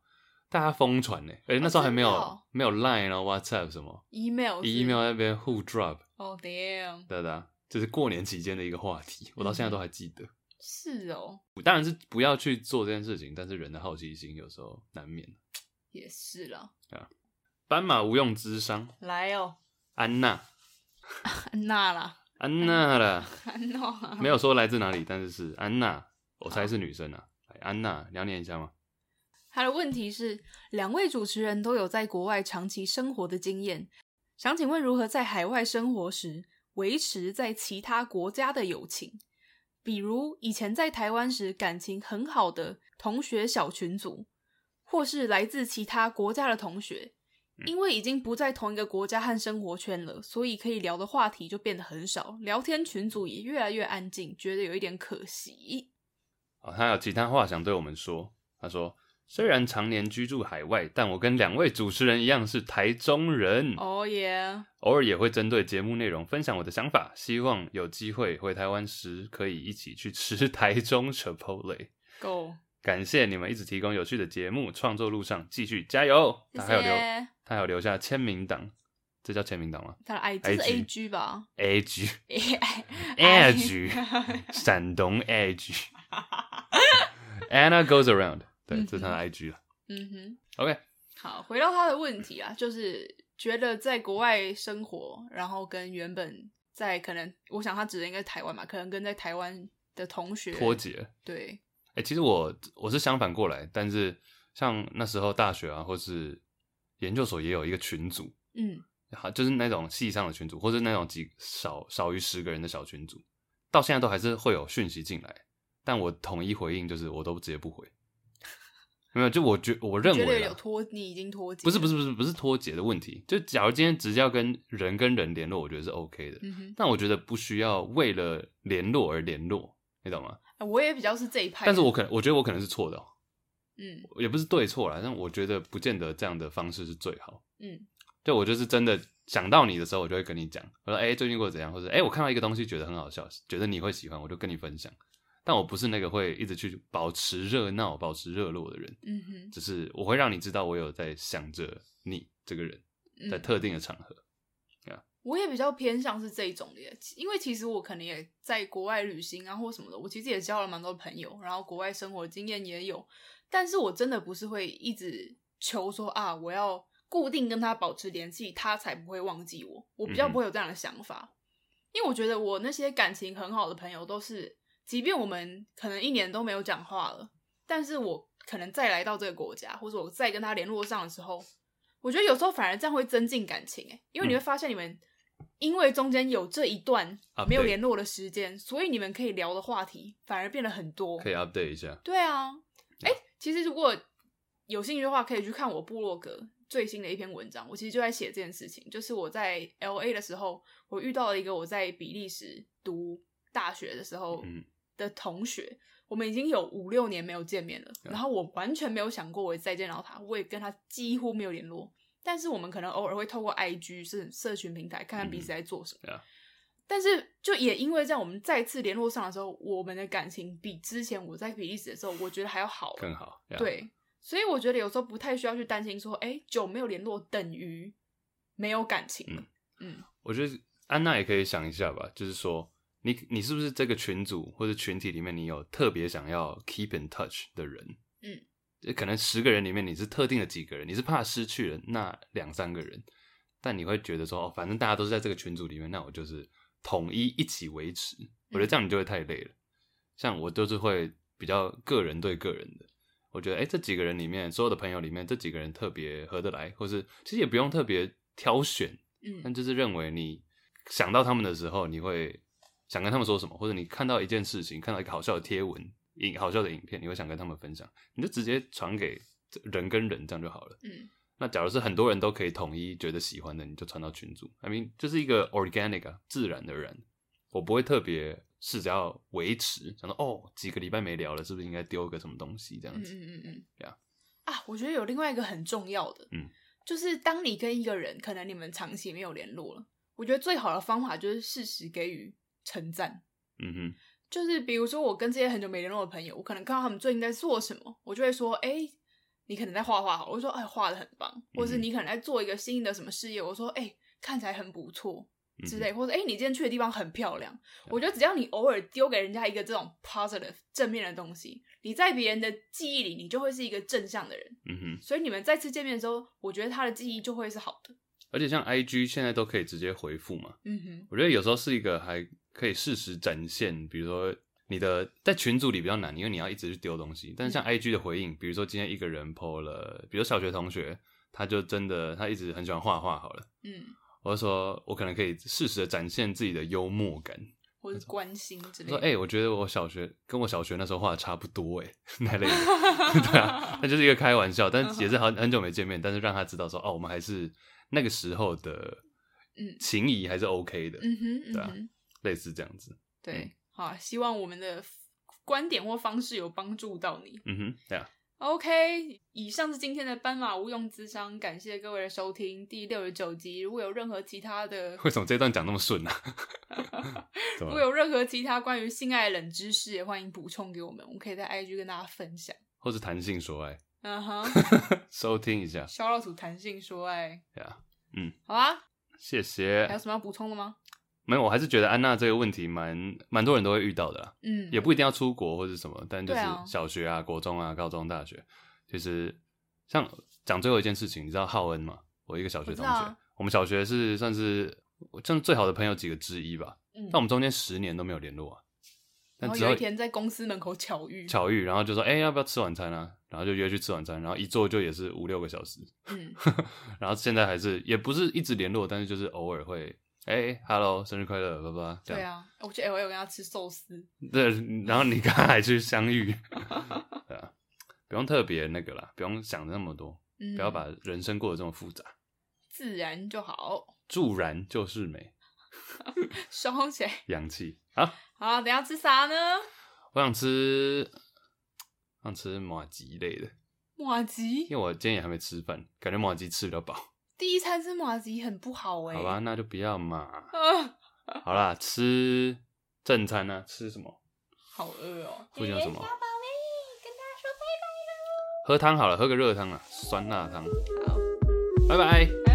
大家疯传呢，而且那时候还没有、哦、没有 Line 然后 WhatsApp 什么 email email 那边互 drop。哦、oh,，damn！对的，就是过年期间的一个话题，我到现在都还记得。是哦，当然是不要去做这件事情，但是人的好奇心有时候难免。也是啦。啊，斑马无用之商来哦，安娜，<laughs> 安娜啦，安娜啦，安娜，没有说来自哪里，但是是安娜，我猜是女生啊。安娜，你要念一下吗？他的问题是：两位主持人都有在国外长期生活的经验，想请问如何在海外生活时维持在其他国家的友情？比如以前在台湾时感情很好的同学小群组，或是来自其他国家的同学，因为已经不在同一个国家和生活圈了，所以可以聊的话题就变得很少，聊天群组也越来越安静，觉得有一点可惜。哦，他有其他话想对我们说。他说：“虽然常年居住海外，但我跟两位主持人一样是台中人。哦耶！偶尔也会针对节目内容分享我的想法，希望有机会回台湾时可以一起去吃 <laughs> 台中 Chipotle。Go！感谢你们一直提供有趣的节目，创作路上继续加油。他还有留，他还有留下签名档，这叫签名档吗？他的 I G 是 A G 吧？A G，A G，山东 A G。<laughs> <laughs> Anna goes around。”对，这是他的 IG 了。嗯哼，OK，好，回到他的问题啊，就是觉得在国外生活，然后跟原本在可能，我想他指的应该是台湾嘛，可能跟在台湾的同学脱节。对，哎、欸，其实我我是相反过来，但是像那时候大学啊，或是研究所也有一个群组，嗯，好，就是那种系上的群组，或是那种几少少于十个人的小群组，到现在都还是会有讯息进来，但我统一回应就是我都直接不回。没有，就我觉我认为有脱，你已经脱节。不是不是不是不是脱节的问题。就假如今天直接要跟人跟人联络，我觉得是 OK 的。但我觉得不需要为了联络而联络，你懂吗？我也比较是这一派。但是我可能我觉得我可能是错的喔。嗯。也不是对错啦，但我觉得不见得这样的方式是最好。嗯。就我就是真的想到你的时候，我就会跟你讲，我说哎，最近过得怎样，或者哎，我看到一个东西觉得很好笑，觉得你会喜欢，我就跟你分享。但我不是那个会一直去保持热闹、保持热络的人，嗯哼，只是我会让你知道我有在想着你这个人，在特定的场合，嗯 yeah. 我也比较偏向是这一种的，因为其实我可能也在国外旅行啊，或什么的，我其实也交了蛮多朋友，然后国外生活经验也有，但是我真的不是会一直求说啊，我要固定跟他保持联系，他才不会忘记我，我比较不会有这样的想法，嗯、因为我觉得我那些感情很好的朋友都是。即便我们可能一年都没有讲话了，但是我可能再来到这个国家，或者我再跟他联络上的时候，我觉得有时候反而这样会增进感情诶，因为你会发现你们因为中间有这一段没有联络的时间，所以你们可以聊的话题反而变得很多，可以 update 一下。对啊，哎，其实如果有兴趣的话，可以去看我部落格最新的一篇文章，我其实就在写这件事情，就是我在 LA 的时候，我遇到了一个我在比利时读大学的时候，嗯。的同学，我们已经有五六年没有见面了。然后我完全没有想过我再见到他，我也跟他几乎没有联络。但是我们可能偶尔会透过 IG 是社群平台看看彼此在做什么。但是就也因为在，我们再次联络上的时候，我们的感情比之前我在比利时的时候，我觉得还要好，更好。对，所以我觉得有时候不太需要去担心说，哎，久没有联络等于没有感情。嗯，嗯，我觉得安娜也可以想一下吧，就是说。你你是不是这个群组或者群体里面，你有特别想要 keep in touch 的人？嗯，可能十个人里面你是特定的几个人，你是怕失去了那两三个人，但你会觉得说，哦，反正大家都是在这个群组里面，那我就是统一一起维持。我觉得这样你就会太累了。嗯、像我都是会比较个人对个人的，我觉得，哎，这几个人里面，所有的朋友里面，这几个人特别合得来，或是其实也不用特别挑选，嗯，但就是认为你想到他们的时候，你会。想跟他们说什么，或者你看到一件事情，看到一个好笑的贴文、影好笑的影片，你会想跟他们分享，你就直接传给人跟人，这样就好了。嗯，那假如是很多人都可以统一觉得喜欢的，你就传到群组。I mean，就是一个 organic 啊，自然的然。我不会特别试着要维持，想到哦，几个礼拜没聊了，是不是应该丢个什么东西这样子？嗯嗯嗯嗯，对啊。啊，我觉得有另外一个很重要的，嗯，就是当你跟一个人，可能你们长期没有联络了，我觉得最好的方法就是适时给予。称赞，嗯哼，就是比如说我跟这些很久没联络的朋友，我可能看到他们最近在做什么，我就会说，哎，你可能在画画好，我就说哎画的很棒，或是你可能在做一个新的什么事业，我说哎看起来很不错之类，或者哎你今天去的地方很漂亮，我觉得只要你偶尔丢给人家一个这种 positive 正面的东西，你在别人的记忆里你就会是一个正向的人，嗯哼，所以你们再次见面的时候，我觉得他的记忆就会是好的。而且像 IG 现在都可以直接回复嘛，嗯哼，我觉得有时候是一个还可以适时展现，比如说你的在群组里比较难，因为你要一直去丢东西。但是像 IG 的回应，比如说今天一个人 po 了，比如小学同学，他就真的他一直很喜欢画画，好了，嗯，我就说我可能可以适时的展现自己的幽默感，或者关心之类的。说哎、欸，我觉得我小学跟我小学那时候画的差不多，哎，<laughs> 那类的，<laughs> 对啊，那就是一个开玩笑，但也是很很久没见面，但是让他知道说哦，我们还是。那个时候的情谊还是 OK 的，嗯哼，对啊，类似这样子，对，好，希望我们的观点或方式有帮助到你，嗯哼，对啊，OK，以上是今天的斑马无用之商，感谢各位的收听，第六十九集。如果有任何其他的，为什么这段讲那么顺 <laughs> 呢？如果有任何其他关于性爱冷知识，也欢迎补充给我们，我们可以在 IG 跟大家分享，或是谈性说爱。嗯哼，<laughs> 收听一下。小老鼠谈性说爱，对啊，嗯，好啊，谢谢。还有什么要补充的吗？没有，我还是觉得安娜这个问题蛮蛮多人都会遇到的啦。嗯，也不一定要出国或者什么，但就是小学啊、国中啊、高中、大学，其实像讲最后一件事情，你知道浩恩吗？我一个小学同学，我，们小学是算是像最好的朋友几个之一吧。嗯，但我们中间十年都没有联络啊。然后有一天在公司门口巧遇，巧遇，然后就说：“哎、欸，要不要吃晚餐啊？”然后就约去吃晚餐，然后一坐就也是五六个小时。嗯，<laughs> 然后现在还是也不是一直联络，但是就是偶尔会，哎、欸，Hello，生日快乐，爸爸。对啊，我去 L A 跟他吃寿司。对，然后你刚刚还去相遇，<laughs> 对啊，不用特别那个啦，不用想那么多，嗯、不要把人生过得这么复杂，自然就好，助燃就是美。<laughs> 双起来，氧气好，好，等下吃啥呢？我想吃，想吃麻吉类的麻吉，因为我今天也还没吃饭，感觉麻吉吃比较饱。第一餐吃马吉很不好哎、欸。好吧，那就不要嘛。<laughs> 好啦，吃正餐呢、啊？吃什么？好饿哦。附近有什么？小宝贝，跟大家说拜拜喽。喝汤好了，喝个热汤啊，酸辣汤。好，拜拜。拜拜。